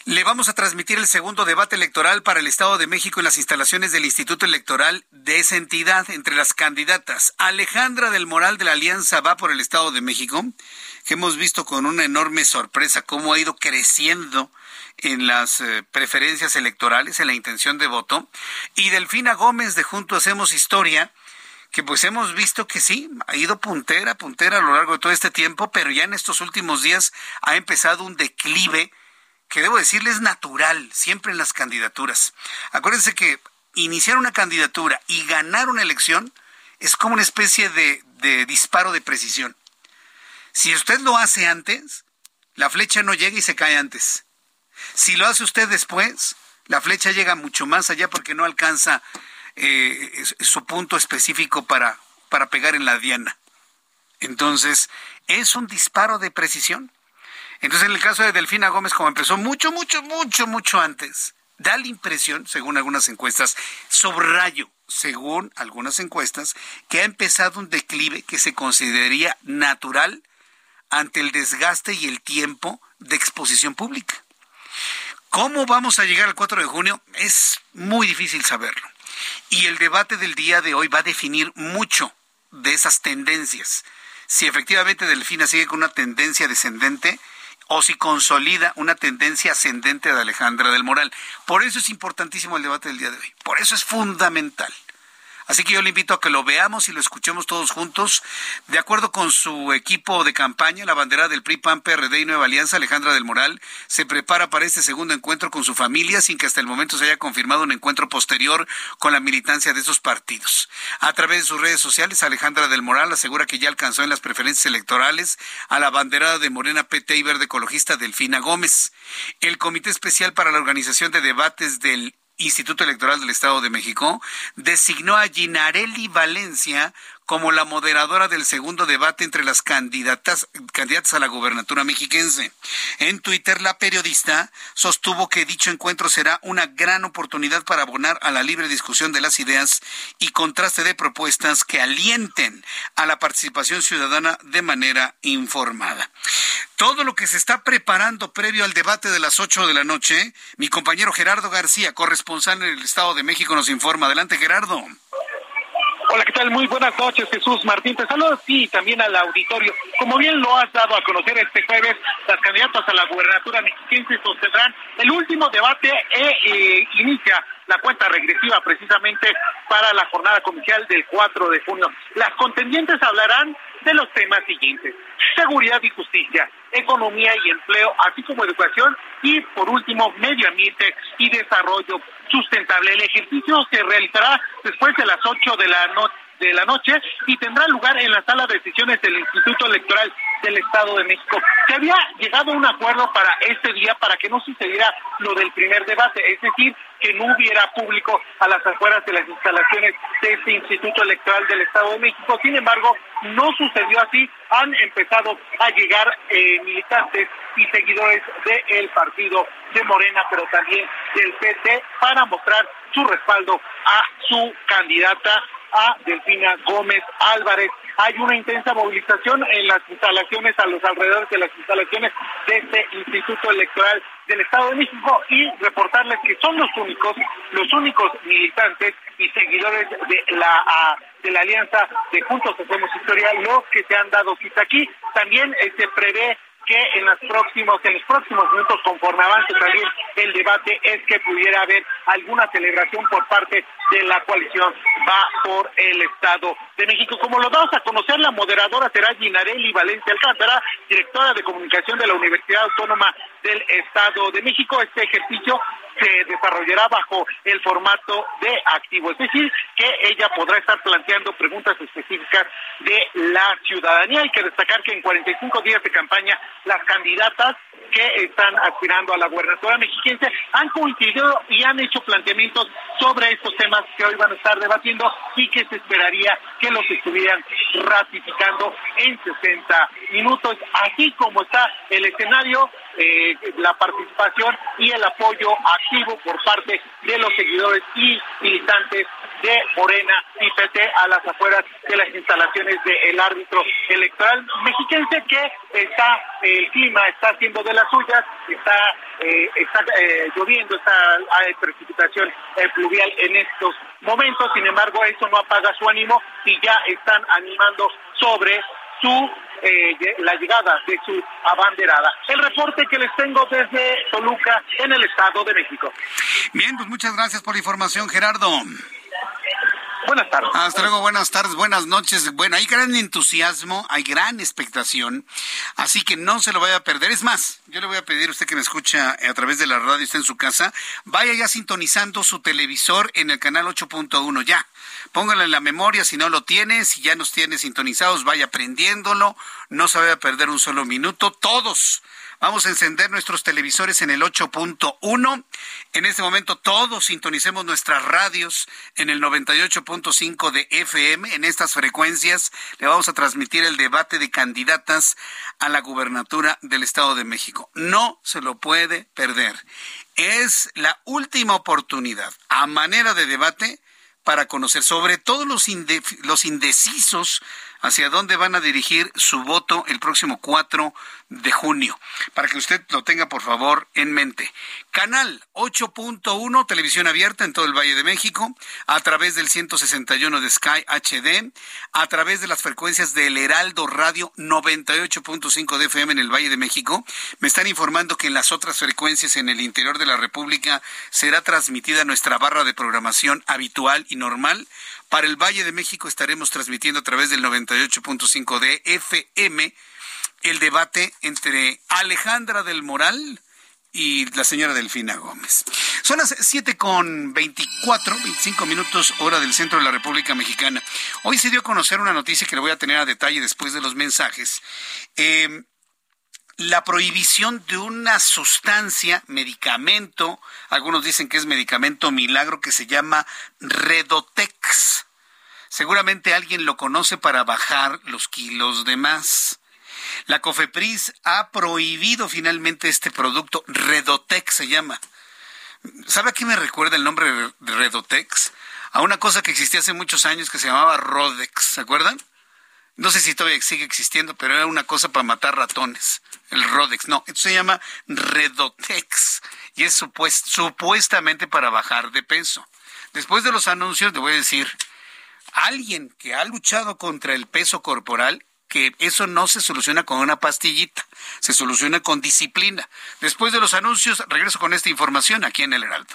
le vamos a transmitir el segundo debate electoral para el Estado de México en las instalaciones del Instituto Electoral de esa entidad entre las candidatas. Alejandra del Moral de la Alianza va por el Estado de México, que hemos visto con una enorme sorpresa cómo ha ido creciendo en las eh, preferencias electorales, en la intención de voto, y Delfina Gómez de Junto Hacemos Historia, que pues hemos visto que sí, ha ido puntera, puntera a lo largo de todo este tiempo, pero ya en estos últimos días ha empezado un declive que debo decirle es natural, siempre en las candidaturas. Acuérdense que iniciar una candidatura y ganar una elección es como una especie de, de disparo de precisión. Si usted lo hace antes, la flecha no llega y se cae antes. Si lo hace usted después, la flecha llega mucho más allá porque no alcanza eh, su punto específico para, para pegar en la diana. Entonces, es un disparo de precisión. Entonces, en el caso de Delfina Gómez, como empezó mucho, mucho, mucho, mucho antes, da la impresión, según algunas encuestas, subrayo, según algunas encuestas, que ha empezado un declive que se consideraría natural ante el desgaste y el tiempo de exposición pública. ¿Cómo vamos a llegar al 4 de junio? Es muy difícil saberlo. Y el debate del día de hoy va a definir mucho de esas tendencias. si efectivamente Delfina sigue con una tendencia descendente o si consolida una tendencia ascendente de Alejandra del Moral. Por eso es importantísimo el debate del día de hoy. Por eso es fundamental. Así que yo le invito a que lo veamos y lo escuchemos todos juntos. De acuerdo con su equipo de campaña, la bandera del PRI, PAN, PRD y Nueva Alianza, Alejandra del Moral, se prepara para este segundo encuentro con su familia sin que hasta el momento se haya confirmado un encuentro posterior con la militancia de esos partidos. A través de sus redes sociales, Alejandra del Moral asegura que ya alcanzó en las preferencias electorales a la banderada de Morena PT y Verde Ecologista Delfina Gómez. El Comité Especial para la Organización de Debates del Instituto Electoral del Estado de México designó a Ginarelli Valencia como la moderadora del segundo debate entre las candidatas, candidatas a la gubernatura mexiquense. En Twitter, la periodista sostuvo que dicho encuentro será una gran oportunidad para abonar a la libre discusión de las ideas y contraste de propuestas que alienten a la participación ciudadana de manera informada. Todo lo que se está preparando previo al debate de las 8 de la noche, mi compañero Gerardo García, corresponsal en el Estado de México, nos informa. Adelante, Gerardo. Hola, ¿qué tal? Muy buenas noches, Jesús Martín. Te saludo a ti y también al auditorio. Como bien lo has dado a conocer este jueves, las candidatas a la gubernatura mexiquense sostendrán el último debate e eh, inicia la cuenta regresiva precisamente para la jornada comercial del 4 de junio. Las contendientes hablarán de los temas siguientes. Seguridad y justicia, economía y empleo, así como educación y, por último, medio ambiente y desarrollo sustentable. El ejercicio se realizará después de las 8 de la noche de la noche y tendrá lugar en la sala de sesiones del Instituto Electoral del Estado de México. Se había llegado a un acuerdo para este día para que no sucediera lo del primer debate, es decir, que no hubiera público a las afueras de las instalaciones de este Instituto Electoral del Estado de México. Sin embargo, no sucedió así. Han empezado a llegar eh, militantes y seguidores del partido de Morena, pero también del PT, para mostrar su respaldo a su candidata a Delfina Gómez Álvarez. Hay una intensa movilización en las instalaciones, a los alrededores de las instalaciones de este Instituto Electoral del Estado de México y reportarles que son los únicos, los únicos militantes y seguidores de la de la alianza de Juntos Hacemos Historia los que se han dado cita aquí. También se prevé que en los próximos en los próximos minutos conforme avance también el debate es que pudiera haber alguna celebración por parte de la coalición va por el Estado de México. Como lo vamos a conocer, la moderadora será Ginarelli Valencia Alcántara, directora de comunicación de la Universidad Autónoma del Estado de México. Este ejercicio se desarrollará bajo el formato de activo, es decir, que ella podrá estar planteando preguntas específicas de la ciudadanía. Hay que destacar que en 45 días de campaña las candidatas que están aspirando a la gubernatura mexiquense han coincidido y han hecho planteamientos sobre estos temas que hoy van a estar debatiendo y que se esperaría que los estuvieran ratificando en 60 minutos, así como está el escenario, eh, la participación y el apoyo por parte de los seguidores y militantes de Morena y PT a las afueras de las instalaciones del árbitro electoral mexiquense que está, el clima está haciendo de las suyas, está, eh, está eh, lloviendo, está hay precipitación pluvial en estos momentos, sin embargo eso no apaga su ánimo y ya están animando sobre su eh, la llegada de su abanderada. El reporte que les tengo desde Toluca en el Estado de México. Bien, pues muchas gracias por la información, Gerardo. Buenas tardes. Hasta luego, buenas tardes, buenas noches. Bueno, hay gran entusiasmo, hay gran expectación, así que no se lo vaya a perder. Es más, yo le voy a pedir a usted que me escucha a través de la radio, está en su casa, vaya ya sintonizando su televisor en el canal 8.1 ya. Póngale en la memoria si no lo tiene, si ya nos tiene sintonizados, vaya prendiéndolo, no se vaya a perder un solo minuto. Todos Vamos a encender nuestros televisores en el 8.1. En este momento todos sintonicemos nuestras radios en el 98.5 de FM. En estas frecuencias le vamos a transmitir el debate de candidatas a la gubernatura del Estado de México. No se lo puede perder. Es la última oportunidad a manera de debate para conocer, sobre todo los, los indecisos hacia dónde van a dirigir su voto el próximo 4 de junio. Para que usted lo tenga, por favor, en mente. Canal 8.1, televisión abierta en todo el Valle de México, a través del 161 de Sky HD, a través de las frecuencias del Heraldo Radio 98.5 de FM en el Valle de México. Me están informando que en las otras frecuencias en el interior de la República será transmitida nuestra barra de programación habitual y normal para el Valle de México estaremos transmitiendo a través del 98.5 de FM el debate entre Alejandra del Moral y la señora Delfina Gómez. Son las 7 con 24, 25 minutos hora del centro de la República Mexicana. Hoy se dio a conocer una noticia que le voy a tener a detalle después de los mensajes. Eh, la prohibición de una sustancia, medicamento, algunos dicen que es medicamento milagro que se llama Redotex. Seguramente alguien lo conoce para bajar los kilos de más. La COFEPRIS ha prohibido finalmente este producto, Redotex se llama. ¿Sabe a qué me recuerda el nombre de Redotex? A una cosa que existía hace muchos años que se llamaba Rodex, ¿se acuerdan? No sé si todavía sigue existiendo, pero era una cosa para matar ratones. El Rodex, no, esto se llama Redotex y es supuestamente para bajar de peso. Después de los anuncios, le voy a decir, alguien que ha luchado contra el peso corporal, que eso no se soluciona con una pastillita, se soluciona con disciplina. Después de los anuncios, regreso con esta información aquí en el Heraldo.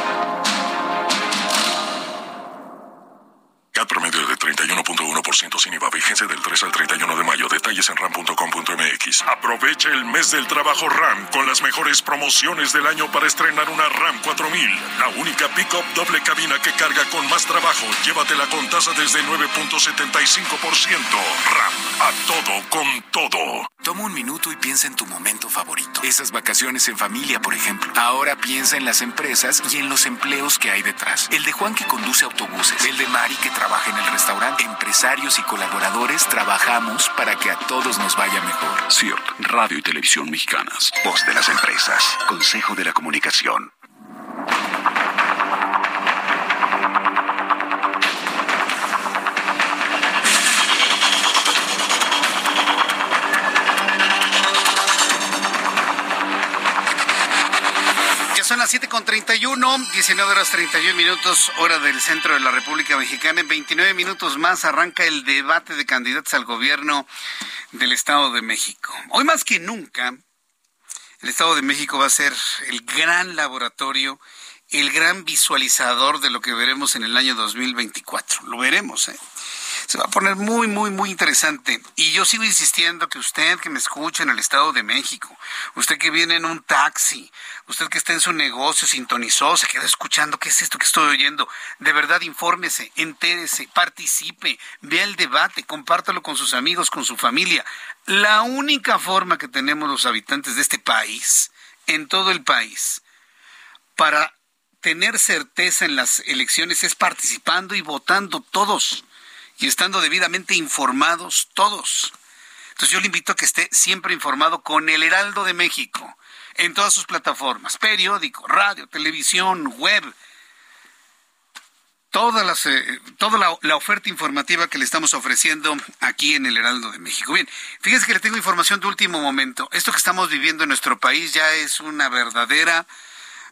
CAT promedio de 31.1% sin IVA. Vigencia del 3 al 31 de mayo. Detalles en ram.com.mx. Aprovecha el mes del trabajo RAM con las mejores promociones del año para estrenar una RAM 4000. La única pick-up doble cabina que carga con más trabajo. Llévatela con tasa desde 9.75%. RAM. A todo con todo. Toma un minuto y piensa en tu momento favorito. Esas vacaciones en familia, por ejemplo. Ahora piensa en las empresas y en los empleos que hay detrás. El de Juan que conduce autobuses. El de Mari que trabaja en el restaurante. Empresarios y colaboradores trabajamos para que a todos nos vaya mejor. CIRT, Radio y Televisión Mexicanas. Voz de las empresas. Consejo de la Comunicación. Las 7 con 31, 19 horas 31 minutos, hora del centro de la República Mexicana. En 29 minutos más arranca el debate de candidatos al gobierno del Estado de México. Hoy más que nunca, el Estado de México va a ser el gran laboratorio, el gran visualizador de lo que veremos en el año 2024. Lo veremos, ¿eh? se va a poner muy, muy, muy interesante. Y yo sigo insistiendo que usted que me escucha en el Estado de México, usted que viene en un taxi, usted que está en su negocio, sintonizó, se queda escuchando, ¿qué es esto que estoy oyendo? De verdad, infórmese, entérese, participe, vea el debate, compártalo con sus amigos, con su familia. La única forma que tenemos los habitantes de este país, en todo el país, para tener certeza en las elecciones es participando y votando todos y estando debidamente informados todos. Entonces yo le invito a que esté siempre informado con el Heraldo de México en todas sus plataformas, periódico, radio, televisión, web, todas las, eh, toda la, la, oferta informativa que le estamos ofreciendo aquí en el Heraldo de México. Bien, fíjese que le tengo información de último momento. Esto que estamos viviendo en nuestro país ya es una verdadera,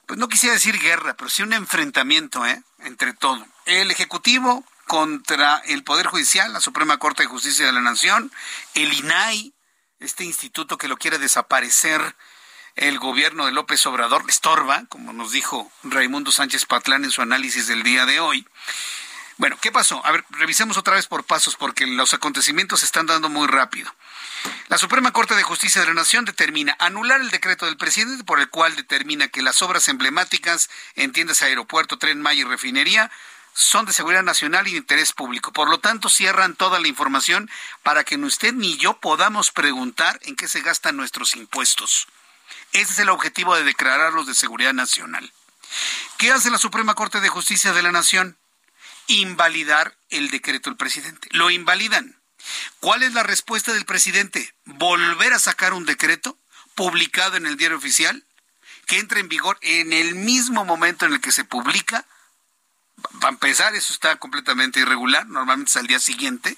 pues no quisiera decir guerra, pero sí un enfrentamiento ¿eh? entre todo. El Ejecutivo contra el Poder Judicial, la Suprema Corte de Justicia de la Nación, el INAI, este instituto que lo quiere desaparecer el gobierno de López Obrador, estorba, como nos dijo Raimundo Sánchez Patlán en su análisis del día de hoy. Bueno, ¿qué pasó? A ver, revisemos otra vez por pasos porque los acontecimientos se están dando muy rápido. La Suprema Corte de Justicia de la Nación determina anular el decreto del presidente por el cual determina que las obras emblemáticas en tiendas aeropuerto, tren Maya y refinería son de seguridad nacional y de interés público. Por lo tanto, cierran toda la información para que ni usted ni yo podamos preguntar en qué se gastan nuestros impuestos. Ese es el objetivo de declararlos de seguridad nacional. ¿Qué hace la Suprema Corte de Justicia de la Nación? Invalidar el decreto del presidente. Lo invalidan. ¿Cuál es la respuesta del presidente? Volver a sacar un decreto publicado en el diario oficial que entre en vigor en el mismo momento en el que se publica. Para empezar, eso está completamente irregular, normalmente es al día siguiente.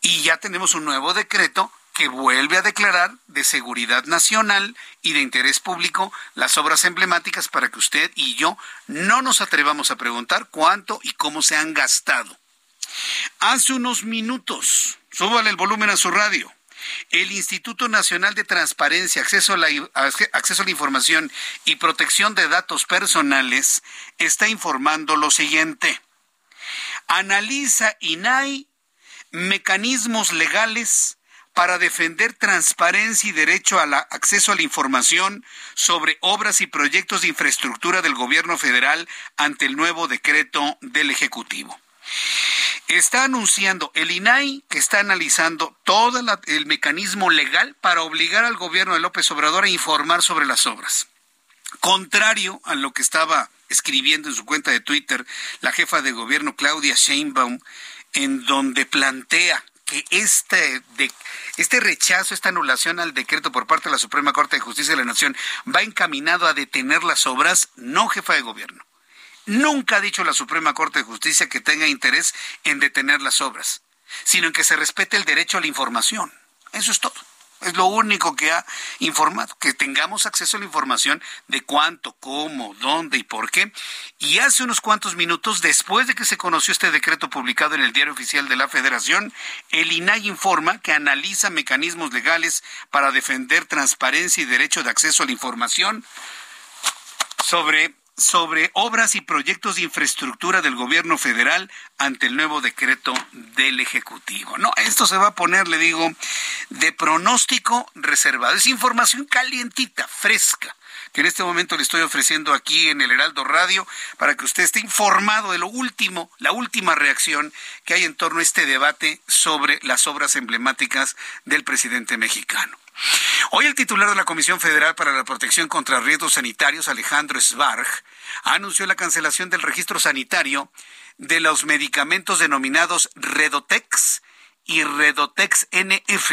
Y ya tenemos un nuevo decreto que vuelve a declarar de seguridad nacional y de interés público las obras emblemáticas para que usted y yo no nos atrevamos a preguntar cuánto y cómo se han gastado. Hace unos minutos, súbale el volumen a su radio. El Instituto Nacional de Transparencia, Acceso a, la, Acceso a la Información y Protección de Datos Personales está informando lo siguiente. Analiza INAI mecanismos legales para defender transparencia y derecho al acceso a la información sobre obras y proyectos de infraestructura del gobierno federal ante el nuevo decreto del Ejecutivo. Está anunciando el INAI que está analizando todo el mecanismo legal para obligar al gobierno de López Obrador a informar sobre las obras. Contrario a lo que estaba escribiendo en su cuenta de Twitter la jefa de gobierno Claudia Sheinbaum, en donde plantea que este, este rechazo, esta anulación al decreto por parte de la Suprema Corte de Justicia de la Nación va encaminado a detener las obras, no jefa de gobierno. Nunca ha dicho la Suprema Corte de Justicia que tenga interés en detener las obras, sino en que se respete el derecho a la información. Eso es todo. Es lo único que ha informado, que tengamos acceso a la información de cuánto, cómo, dónde y por qué. Y hace unos cuantos minutos, después de que se conoció este decreto publicado en el Diario Oficial de la Federación, el INAI informa que analiza mecanismos legales para defender transparencia y derecho de acceso a la información sobre sobre obras y proyectos de infraestructura del gobierno federal ante el nuevo decreto del Ejecutivo. No, esto se va a poner, le digo, de pronóstico reservado. Es información calientita, fresca que en este momento le estoy ofreciendo aquí en el Heraldo Radio para que usted esté informado de lo último, la última reacción que hay en torno a este debate sobre las obras emblemáticas del presidente mexicano. Hoy el titular de la Comisión Federal para la Protección contra Riesgos Sanitarios, Alejandro Svarg, anunció la cancelación del registro sanitario de los medicamentos denominados Redotex y Redotex NF,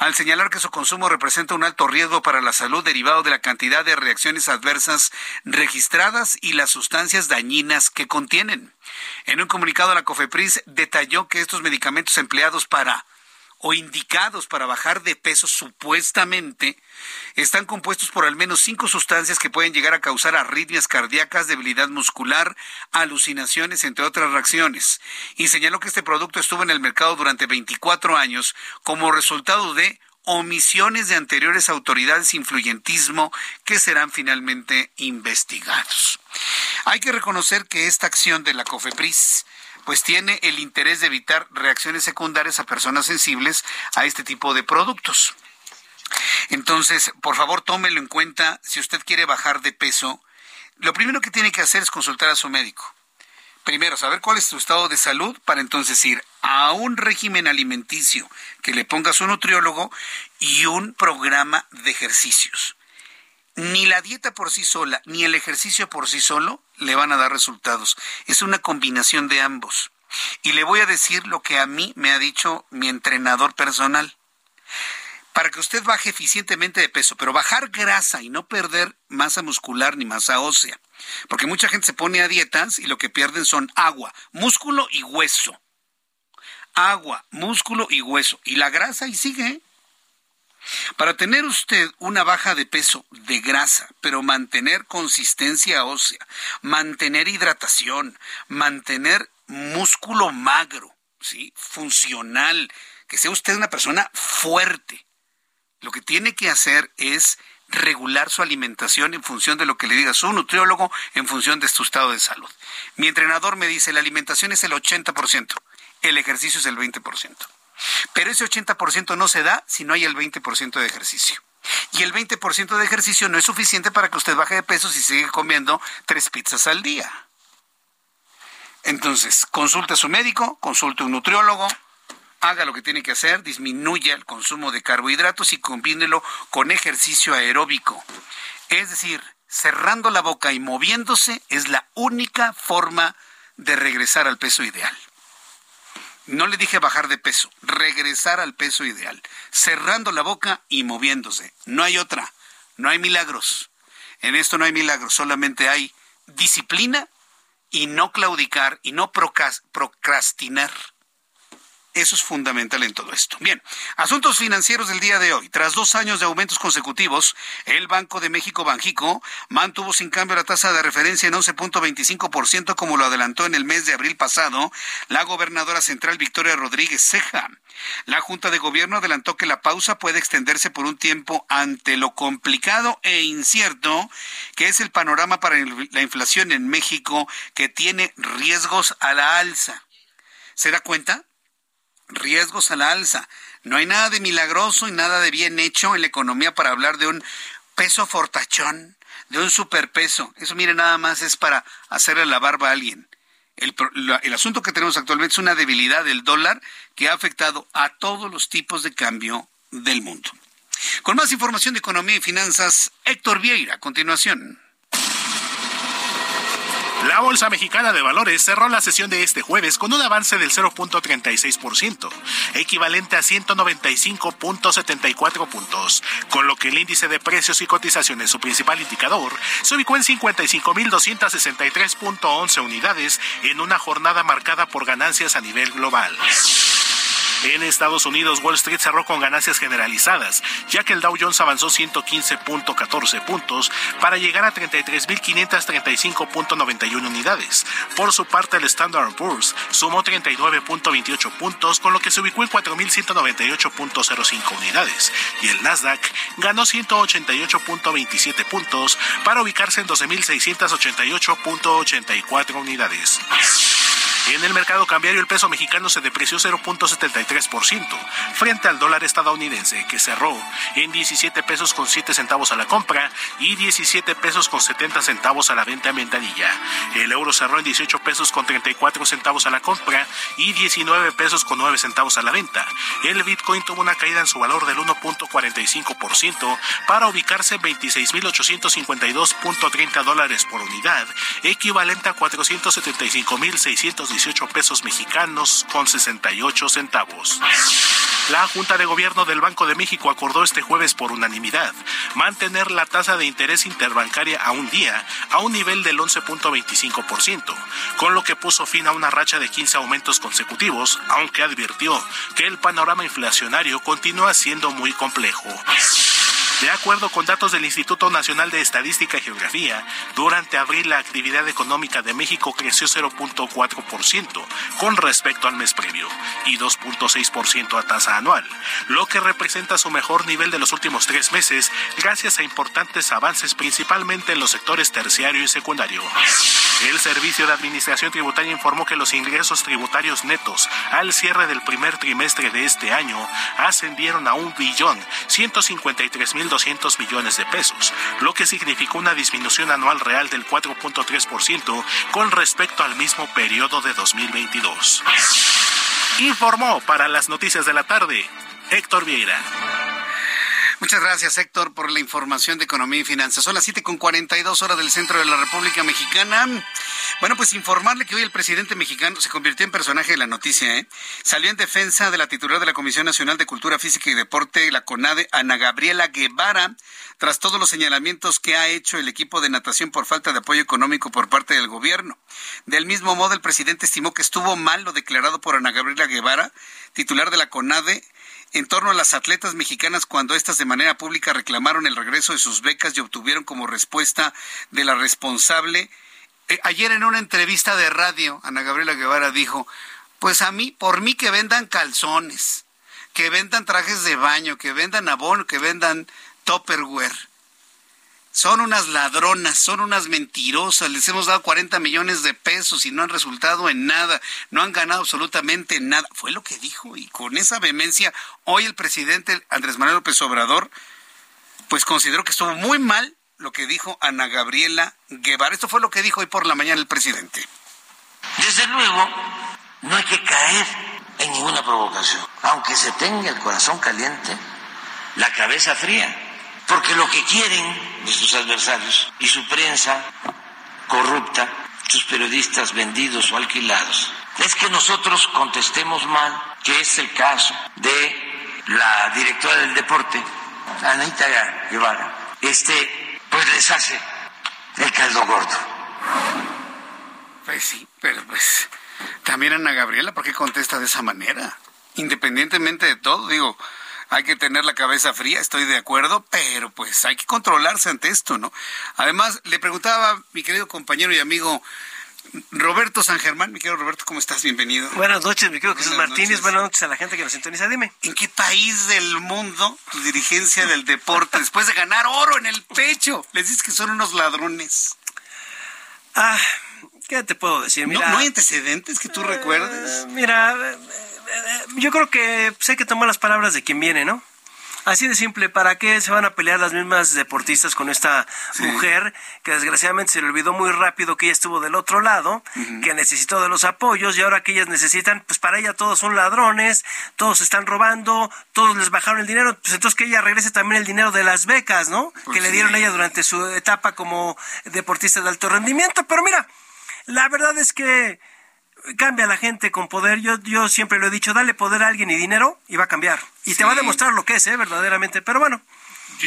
al señalar que su consumo representa un alto riesgo para la salud derivado de la cantidad de reacciones adversas registradas y las sustancias dañinas que contienen. En un comunicado, la COFEPRIS detalló que estos medicamentos empleados para o indicados para bajar de peso supuestamente están compuestos por al menos cinco sustancias que pueden llegar a causar arritmias cardíacas, debilidad muscular, alucinaciones, entre otras reacciones. Y señaló que este producto estuvo en el mercado durante 24 años como resultado de omisiones de anteriores autoridades influyentismo que serán finalmente investigados. Hay que reconocer que esta acción de la COFEPRIS pues tiene el interés de evitar reacciones secundarias a personas sensibles a este tipo de productos. Entonces, por favor, tómelo en cuenta si usted quiere bajar de peso. Lo primero que tiene que hacer es consultar a su médico. Primero, saber cuál es su estado de salud para entonces ir a un régimen alimenticio que le ponga su nutriólogo y un programa de ejercicios ni la dieta por sí sola, ni el ejercicio por sí solo le van a dar resultados. Es una combinación de ambos. Y le voy a decir lo que a mí me ha dicho mi entrenador personal. Para que usted baje eficientemente de peso, pero bajar grasa y no perder masa muscular ni masa ósea. Porque mucha gente se pone a dietas y lo que pierden son agua, músculo y hueso. Agua, músculo y hueso. Y la grasa y sigue. Para tener usted una baja de peso de grasa, pero mantener consistencia ósea, mantener hidratación, mantener músculo magro, ¿sí? funcional, que sea usted una persona fuerte, lo que tiene que hacer es regular su alimentación en función de lo que le diga su nutriólogo, en función de su estado de salud. Mi entrenador me dice, la alimentación es el 80%, el ejercicio es el 20%. Pero ese 80% no se da si no hay el 20% de ejercicio. Y el 20% de ejercicio no es suficiente para que usted baje de peso si sigue comiendo tres pizzas al día. Entonces, consulte a su médico, consulte a un nutriólogo, haga lo que tiene que hacer, disminuya el consumo de carbohidratos y combínelo con ejercicio aeróbico. Es decir, cerrando la boca y moviéndose es la única forma de regresar al peso ideal. No le dije bajar de peso, regresar al peso ideal, cerrando la boca y moviéndose. No hay otra, no hay milagros. En esto no hay milagros, solamente hay disciplina y no claudicar y no procrastinar. Eso es fundamental en todo esto. Bien, asuntos financieros del día de hoy. Tras dos años de aumentos consecutivos, el Banco de México Banjico mantuvo sin cambio la tasa de referencia en 11.25% como lo adelantó en el mes de abril pasado la gobernadora central Victoria Rodríguez Ceja. La Junta de Gobierno adelantó que la pausa puede extenderse por un tiempo ante lo complicado e incierto que es el panorama para la inflación en México que tiene riesgos a la alza. ¿Se da cuenta? Riesgos a la alza. No hay nada de milagroso y nada de bien hecho en la economía para hablar de un peso fortachón, de un superpeso. Eso, mire, nada más es para hacerle la barba a alguien. El, el, asunto que tenemos actualmente es una debilidad del dólar que ha afectado a todos los tipos de cambio del mundo. Con más información de economía y finanzas, Héctor Vieira, a continuación. La Bolsa Mexicana de Valores cerró la sesión de este jueves con un avance del 0.36%, equivalente a 195.74 puntos, con lo que el índice de precios y cotizaciones, su principal indicador, se ubicó en 55.263.11 unidades en una jornada marcada por ganancias a nivel global. En Estados Unidos, Wall Street cerró con ganancias generalizadas, ya que el Dow Jones avanzó 115.14 puntos para llegar a 33.535.91 unidades. Por su parte, el Standard Poor's sumó 39.28 puntos, con lo que se ubicó en 4.198.05 unidades. Y el Nasdaq ganó 188.27 puntos para ubicarse en 12.688.84 unidades. En el mercado cambiario el peso mexicano se depreció 0.73% frente al dólar estadounidense que cerró en 17 pesos con 7 centavos a la compra y 17 pesos con 70 centavos a la venta en ventanilla. El euro cerró en 18 pesos con 34 centavos a la compra y 19 pesos con 9 centavos a la venta. El Bitcoin tuvo una caída en su valor del 1.45% para ubicarse en 26.852.30 dólares por unidad, equivalente a 475.618 18 pesos mexicanos con 68 centavos. La Junta de Gobierno del Banco de México acordó este jueves por unanimidad mantener la tasa de interés interbancaria a un día a un nivel del 11.25%, con lo que puso fin a una racha de 15 aumentos consecutivos, aunque advirtió que el panorama inflacionario continúa siendo muy complejo. De acuerdo con datos del Instituto Nacional de Estadística y Geografía, durante abril la actividad económica de México creció 0.4% con respecto al mes previo y 2.6% a tasa anual, lo que representa su mejor nivel de los últimos tres meses gracias a importantes avances principalmente en los sectores terciario y secundario. El Servicio de Administración Tributaria informó que los ingresos tributarios netos al cierre del primer trimestre de este año ascendieron a un billón 153 mil 200 millones de pesos, lo que significó una disminución anual real del 4.3% con respecto al mismo periodo de 2022. Informó para las noticias de la tarde Héctor Vieira. Muchas gracias, Héctor, por la información de economía y finanzas. Son las 7 con 42 horas del centro de la República Mexicana. Bueno, pues informarle que hoy el presidente mexicano se convirtió en personaje de la noticia, ¿eh? Salió en defensa de la titular de la Comisión Nacional de Cultura Física y Deporte, la CONADE, Ana Gabriela Guevara, tras todos los señalamientos que ha hecho el equipo de natación por falta de apoyo económico por parte del gobierno. Del mismo modo, el presidente estimó que estuvo mal lo declarado por Ana Gabriela Guevara, titular de la CONADE, en torno a las atletas mexicanas cuando éstas de manera pública reclamaron el regreso de sus becas y obtuvieron como respuesta de la responsable. Eh, ayer en una entrevista de radio, Ana Gabriela Guevara dijo, pues a mí, por mí que vendan calzones, que vendan trajes de baño, que vendan abono, que vendan topperware son unas ladronas, son unas mentirosas, les hemos dado 40 millones de pesos y no han resultado en nada, no han ganado absolutamente nada. Fue lo que dijo y con esa vehemencia hoy el presidente Andrés Manuel López Obrador pues consideró que estuvo muy mal lo que dijo Ana Gabriela Guevara. Esto fue lo que dijo hoy por la mañana el presidente. Desde luego, no hay que caer en ninguna provocación, aunque se tenga el corazón caliente, la cabeza fría porque lo que quieren nuestros adversarios y su prensa corrupta, sus periodistas vendidos o alquilados, es que nosotros contestemos mal, que es el caso de la directora del deporte, Anita Guevara, este, pues les hace el caldo gordo. Pues sí, pero pues también Ana Gabriela, ¿por qué contesta de esa manera? Independientemente de todo, digo, hay que tener la cabeza fría, estoy de acuerdo, pero pues hay que controlarse ante esto, ¿no? Además, le preguntaba mi querido compañero y amigo Roberto San Germán, mi querido Roberto, ¿cómo estás? Bienvenido. Buenas noches, mi querido Jesús Martínez. Buenas noches a la gente que nos sintoniza. Dime. ¿En qué país del mundo tu dirigencia del deporte, después de ganar oro en el pecho, les dices que son unos ladrones? Ah, ¿qué te puedo decir? Mira, ¿No, hay antecedentes que tú recuerdes? Mira, eh, eh, yo creo que pues, hay que tomar las palabras de quien viene, ¿no? Así de simple, ¿para qué se van a pelear las mismas deportistas con esta mujer que desgraciadamente se le olvidó muy rápido que ella estuvo del otro lado, que necesitó de los apoyos y ahora que ellas necesitan, pues para ella todos son ladrones, todos están robando, todos les bajaron el dinero, pues entonces que ella regrese también el dinero de las becas, ¿no? Pues que le dieron a ella durante su etapa como deportista de alto rendimiento, pero mira, la verdad es que cambia la gente con poder. Yo, yo siempre lo he dicho, dale poder a alguien y dinero y va a cambiar. Y te va a demostrar lo que es, ¿eh? verdaderamente. Pero bueno.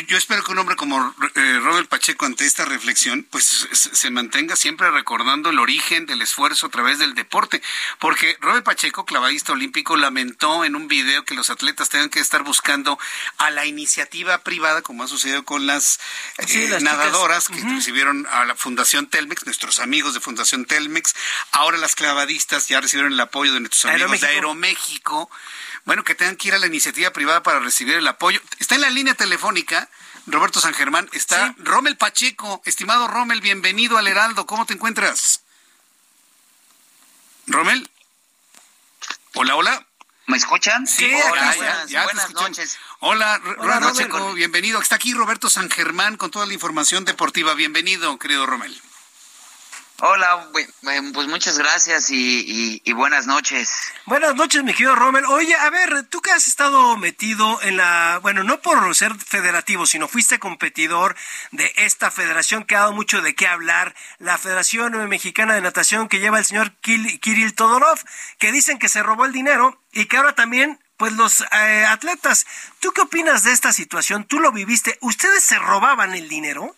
Yo, espero que un hombre como eh, Robert Pacheco ante esta reflexión pues se, mantenga siempre recordando el origen del esfuerzo a través del deporte, porque Robert Pacheco, clavadista olímpico, lamentó en un video que los atletas tengan que estar buscando a la iniciativa privada, como ha sucedido con las, eh, nadadoras que recibieron a la Fundación Telmex, nuestros amigos de Fundación Telmex, ahora las clavadistas ya recibieron el apoyo de nuestros amigos de Aeroméxico bueno, que tengan que ir a la iniciativa privada para recibir el apoyo. Está en la línea telefónica. Roberto San Germán, está Rommel Pacheco. Estimado Rommel, bienvenido al Heraldo. ¿Cómo te encuentras? Rommel. Hola, hola. ¿Me escuchan? Sí, hola, ya, buenas, noches. Hola, Rommel Pacheco, bienvenido. Está aquí Roberto San Germán con toda la información deportiva. Bienvenido, querido Rommel. Hola, pues muchas gracias y, buenas noches. Buenas noches, mi querido Rommel. Oye, a ver, tú que has estado metido en la, bueno, no por ser federativo, sino fuiste competidor de esta federación que ha dado mucho de qué hablar, la Federación Mexicana de Natación que lleva el señor Kirill Todorov, que dicen que se robó el dinero y que ahora también pues los eh, atletas, ¿tú qué opinas de esta situación? ¿Tú lo viviste? ¿Ustedes se robaban el dinero?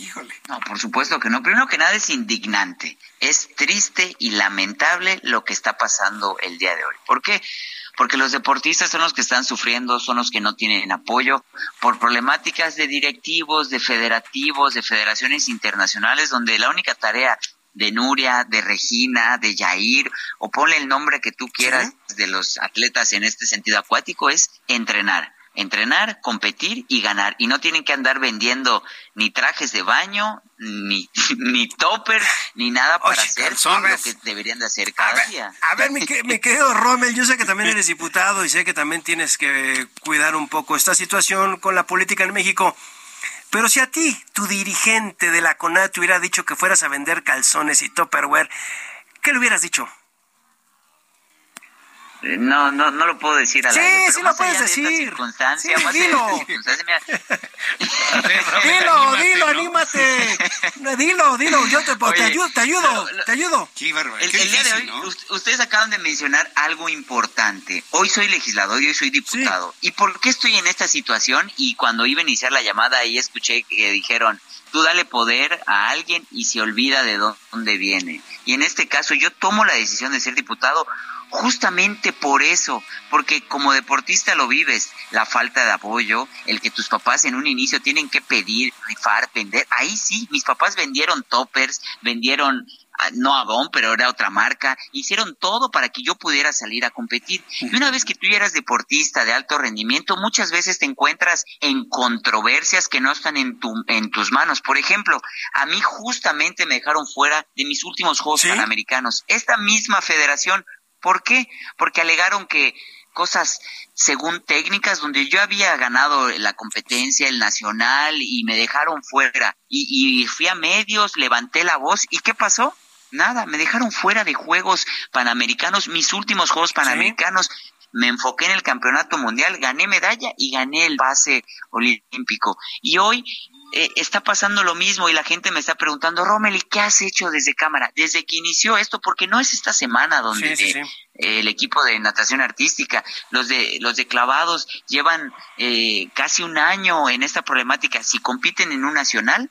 Híjole. No, por supuesto que no. Primero que nada es indignante. Es triste y lamentable lo que está pasando el día de hoy. ¿Por qué? Porque los deportistas son los que están sufriendo, son los que no tienen apoyo por problemáticas de directivos, de federativos, de federaciones internacionales, donde la única tarea de Nuria, de Regina, de Yair, o ponle el nombre que tú quieras de los atletas en este sentido acuático, es entrenar entrenar, competir y ganar. Y no tienen que andar vendiendo ni trajes de baño, ni, ni toppers, ni nada para hacer lo que deberían de hacer cada día. A ver, me, me quedo, Rommel, yo sé que también eres diputado y sé que también tienes que cuidar un poco esta situación con la política en México. Pero si a ti, tu dirigente de la CONAD, te hubiera dicho que fueras a vender calzones y topperware, ¿qué le hubieras dicho? No, no, no lo puedo decir a la Sí, aire, sí lo puedes decir. Circunstancia, Sí, más dilo. circunstancia, mira. dilo, dilo, anímate. Dilo, dilo, yo te, te Oye, ayudo, te ayudo, te ayudo. El, el día de hoy, ust- ustedes acaban de mencionar algo importante. Hoy soy legislador y hoy soy diputado. ¿Y por qué estoy en esta situación? Y cuando iba a iniciar la llamada, ahí escuché que dijeron, tú dale poder a alguien y se olvida de dónde viene. Y en este caso, yo tomo la decisión de ser diputado justamente por eso, porque como deportista lo vives, la falta de apoyo, el que tus papás en un inicio tienen que pedir, rifar, vender, ahí sí, mis papás vendieron toppers, vendieron no Avon, pero era otra marca, hicieron todo para que yo pudiera salir a competir. Y una vez que tú eras deportista de alto rendimiento, muchas veces te encuentras en controversias que no están en, tu, en tus manos. Por ejemplo, a mí justamente me dejaron fuera de mis últimos Juegos Panamericanos. Esta misma federación, ¿por qué? Porque alegaron que cosas según técnicas donde yo había ganado la competencia, el nacional y me dejaron fuera y, y fui a medios, levanté la voz y ¿qué pasó? Nada, me dejaron fuera de Juegos Panamericanos, mis últimos Juegos Panamericanos. me enfoqué en el campeonato mundial, gané medalla y gané el pase olímpico. Y hoy eh, está pasando lo mismo y la gente me está preguntando, Rommel, qué has hecho desde cámara? Desde que inició esto, porque no es esta semana donde el equipo de natación artística, los de los de clavados llevan eh, casi un año en esta problemática. Si compiten en un nacional,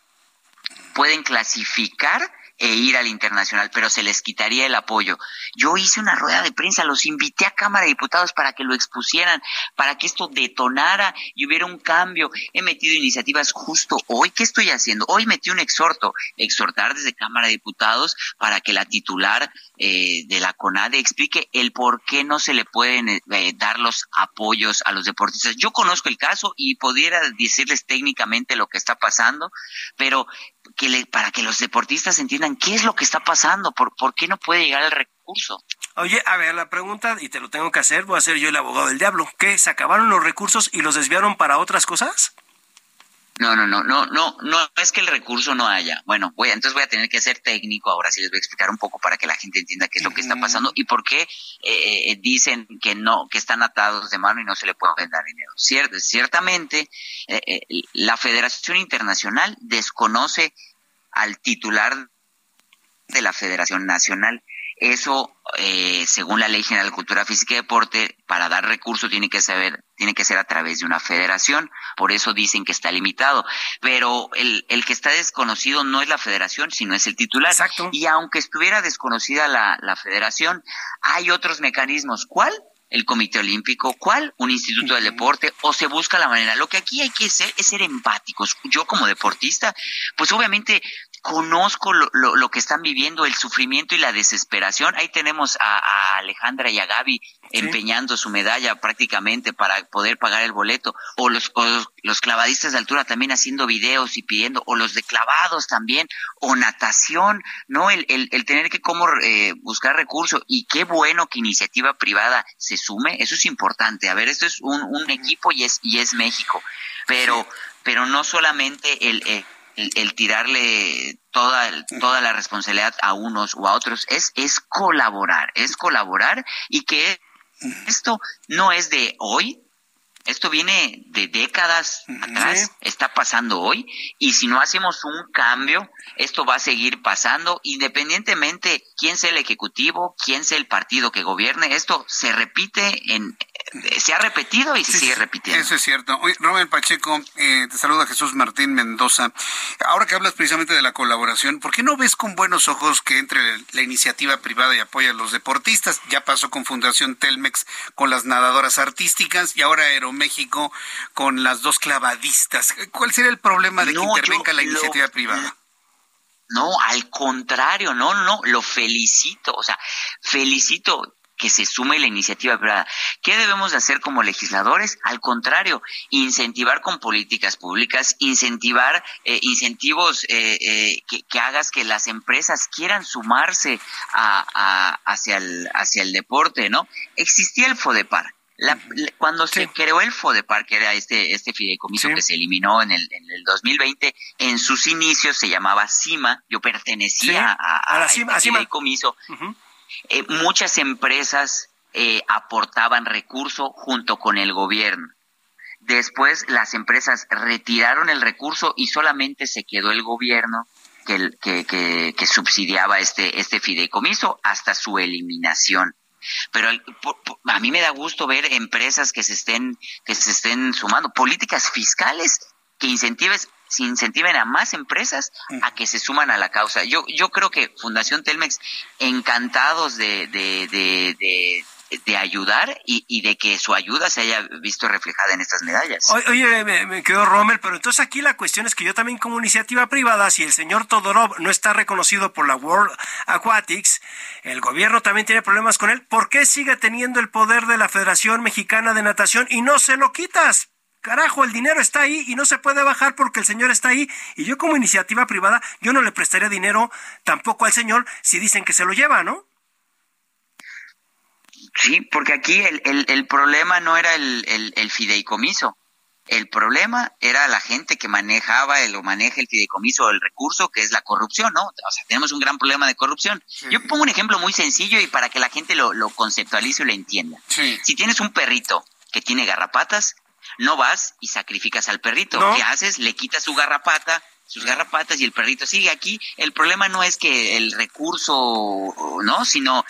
pueden clasificar e ir al internacional, pero se les quitaría el apoyo. Yo hice una rueda de prensa, los invité a Cámara de Diputados para que lo expusieran, para que esto detonara y hubiera un cambio. He metido iniciativas justo hoy. ¿Qué estoy haciendo? Hoy metí un exhorto, exhortar desde Cámara de Diputados para que la titular eh, de la CONADE explique el por qué no se le pueden eh, dar los apoyos a los deportistas. Yo conozco el caso y pudiera decirles técnicamente lo que está pasando, pero que le, para que los deportistas entiendan qué es lo que está pasando, por, por qué no puede llegar el recurso. Oye, a ver, la pregunta, y te lo tengo que hacer, voy a ser yo el abogado del diablo. ¿Qué? ¿Se acabaron los recursos y los desviaron para otras cosas? No, no, no, no, no, no es que el recurso no haya. Bueno, voy, entonces voy a tener que ser técnico. Ahora sí les voy a explicar un poco para que la gente entienda qué es lo que está pasando y por qué eh, eh, dicen que no, que están atados de mano y no se le pueden dar dinero. ciertamente, eh, la Federación Internacional desconoce al titular de la Federación Nacional. Eso, eh, según la Ley General de Cultura Física y Deporte, para dar recursos tiene que saber, tiene que ser a través de una federación. Por eso dicen que está limitado. Pero el, el que está desconocido no es la federación, sino es el titular. Exacto. Y aunque estuviera desconocida la, la federación, hay otros mecanismos. ¿Cuál? el Comité Olímpico, ¿cuál? Un instituto del deporte, o se busca la manera. Lo que aquí hay que ser es ser empáticos. Yo como deportista, pues obviamente conozco lo, lo, que están viviendo, el sufrimiento y la desesperación. Ahí tenemos a, Alejandra y a Gaby empeñando su medalla prácticamente para poder pagar el boleto, o los, los, clavadistas de altura también haciendo videos y pidiendo, o los de clavados también, o natación, ¿no? El, el, el tener que cómo eh, buscar recursos, y qué bueno que iniciativa privada se sume, eso es importante. A ver, esto es un, un equipo y es, y es México, pero, pero no solamente el, el el, tirarle toda, toda la responsabilidad a unos o a otros, es, es colaborar, es colaborar y que esto no es de hoy, esto viene de décadas atrás, está pasando hoy, y si no hacemos un cambio, esto va a seguir pasando, independientemente quién sea el ejecutivo, quién sea el partido que gobierne, esto se repite en, se ha repetido y se sigue repitiendo. Eso es cierto. Oye, Pacheco, eh, te saluda Jesús Martín Mendoza. Ahora que hablas precisamente de la colaboración, ¿por qué no ves con buenos ojos que entre la iniciativa privada y apoya a los deportistas? Ya pasó con Fundación Telmex, con las nadadoras artísticas y ahora Aeroméxico con las dos clavadistas. ¿Cuál sería el problema de que intervenga la iniciativa privada? No, al contrario, no, no, lo felicito, o sea, felicito que se sume la iniciativa privada. ¿Qué debemos de hacer como legisladores? Al contrario, incentivar con políticas públicas, incentivar eh, incentivos eh, eh, que, hagas que las empresas quieran sumarse a, hacia, el, hacia el deporte, ¿no? Existía el FODEPAR. cuando se creó el FODEPAR, que era este, este fideicomiso que se eliminó en el, en el 2020, en sus inicios se llamaba CIMA, yo pertenecía a, a, la CIMA, este fideicomiso. Eh, muchas empresas eh, aportaban recurso junto con el gobierno. Después las empresas retiraron el recurso y solamente se quedó el gobierno que, que, que, subsidiaba este, este fideicomiso hasta su eliminación. Pero a mí me da gusto ver empresas que se estén, que se estén sumando, políticas fiscales que incentives se incentiven a más empresas a que se suman a la causa. Yo, yo creo que Fundación Telmex, encantados de, de, de, de ayudar y, de que su ayuda se haya visto reflejada en estas medallas. Oye, me, quedó Rommel, pero entonces aquí la cuestión es que yo también como iniciativa privada, si el señor Todorov no está reconocido por la World Aquatics, el gobierno también tiene problemas con él, ¿por qué sigue teniendo el poder de la Federación Mexicana de Natación y no se lo quitas? Carajo, el dinero está ahí y no se puede bajar porque el señor está ahí. Y yo como iniciativa privada, yo no le prestaría dinero tampoco al señor si dicen que se lo lleva, ¿no? Sí, porque aquí el, el, el problema no era el, el, fideicomiso. El problema era la gente que manejaba el, o maneja el fideicomiso o el recurso, que es la corrupción, ¿no? O sea, tenemos un gran problema de corrupción. Yo pongo un ejemplo muy sencillo y para que la gente lo, lo conceptualice y lo entienda. Si tienes un perrito que tiene garrapatas, no vas y sacrificas al perrito. ¿Qué haces? Le quitas su garrapata, sus garrapatas y el perrito sigue aquí. El problema no es que el recurso, ¿no? Sino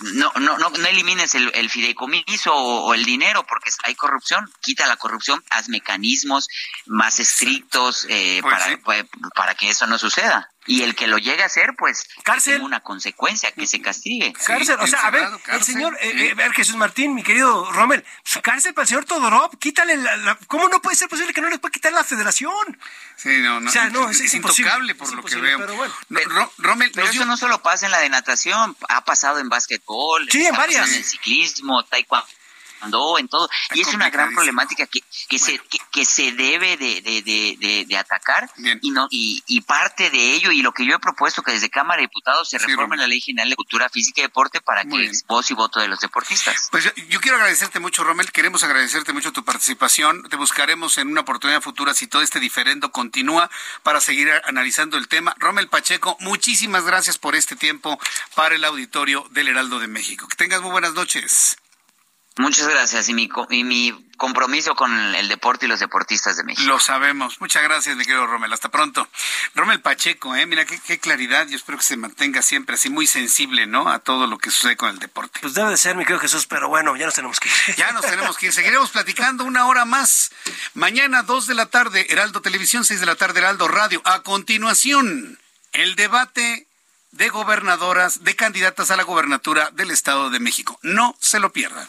no, no, no, no elimines el, el fideicomiso o, el dinero porque hay corrupción, quita la corrupción, haz mecanismos más estrictos eh, pues para, pues, para que eso no suceda y el que lo llegue a hacer, pues, cárcel. una consecuencia, que se castigue. Cárcel, o sea, a ver, el señor, eh, eh, Jesús Martín, mi querido Rommel, cárcel para el señor Todorov, quítale la, ¿cómo no puede ser posible que no les pueda quitar la federación? Sí, no, no, o sea, no, es, intocable por lo que veo. Pero bueno. pero, eso no solo pasa en la de natación, ha pasado en básquetbol, sí, en varias. En el ciclismo, taekwondo en todo. y es una gran problemática que, que, se, que, se debe de, de, de, atacar y no y, y, parte de ello y lo que yo he propuesto que desde Cámara de Diputados se reforme la Ley General de Cultura Física y Deporte para que voz y voto de los deportistas. Pues yo, quiero agradecerte mucho, Romel, queremos agradecerte mucho tu participación. Te buscaremos en una oportunidad futura si todo este diferendo continúa para seguir analizando el tema. Romel Pacheco, muchísimas gracias por este tiempo para el auditorio del Heraldo de México. Que tengas muy buenas noches. Muchas gracias y mi, y mi compromiso con el, deporte y los deportistas de México. Lo sabemos. Muchas gracias, mi querido Romel. Hasta pronto. Romel Pacheco, ¿eh? mira qué, claridad. Yo espero que se mantenga siempre así muy sensible, ¿no? A todo lo que sucede con el deporte. Pues debe de ser, mi querido Jesús, pero bueno, ya nos tenemos que ir. Ya nos tenemos que ir. Seguiremos platicando una hora más. Mañana, dos de la tarde, Heraldo Televisión, seis de la tarde, Heraldo Radio. A continuación, el debate de gobernadoras, de candidatas a la gobernatura del Estado de México. No se lo pierdan.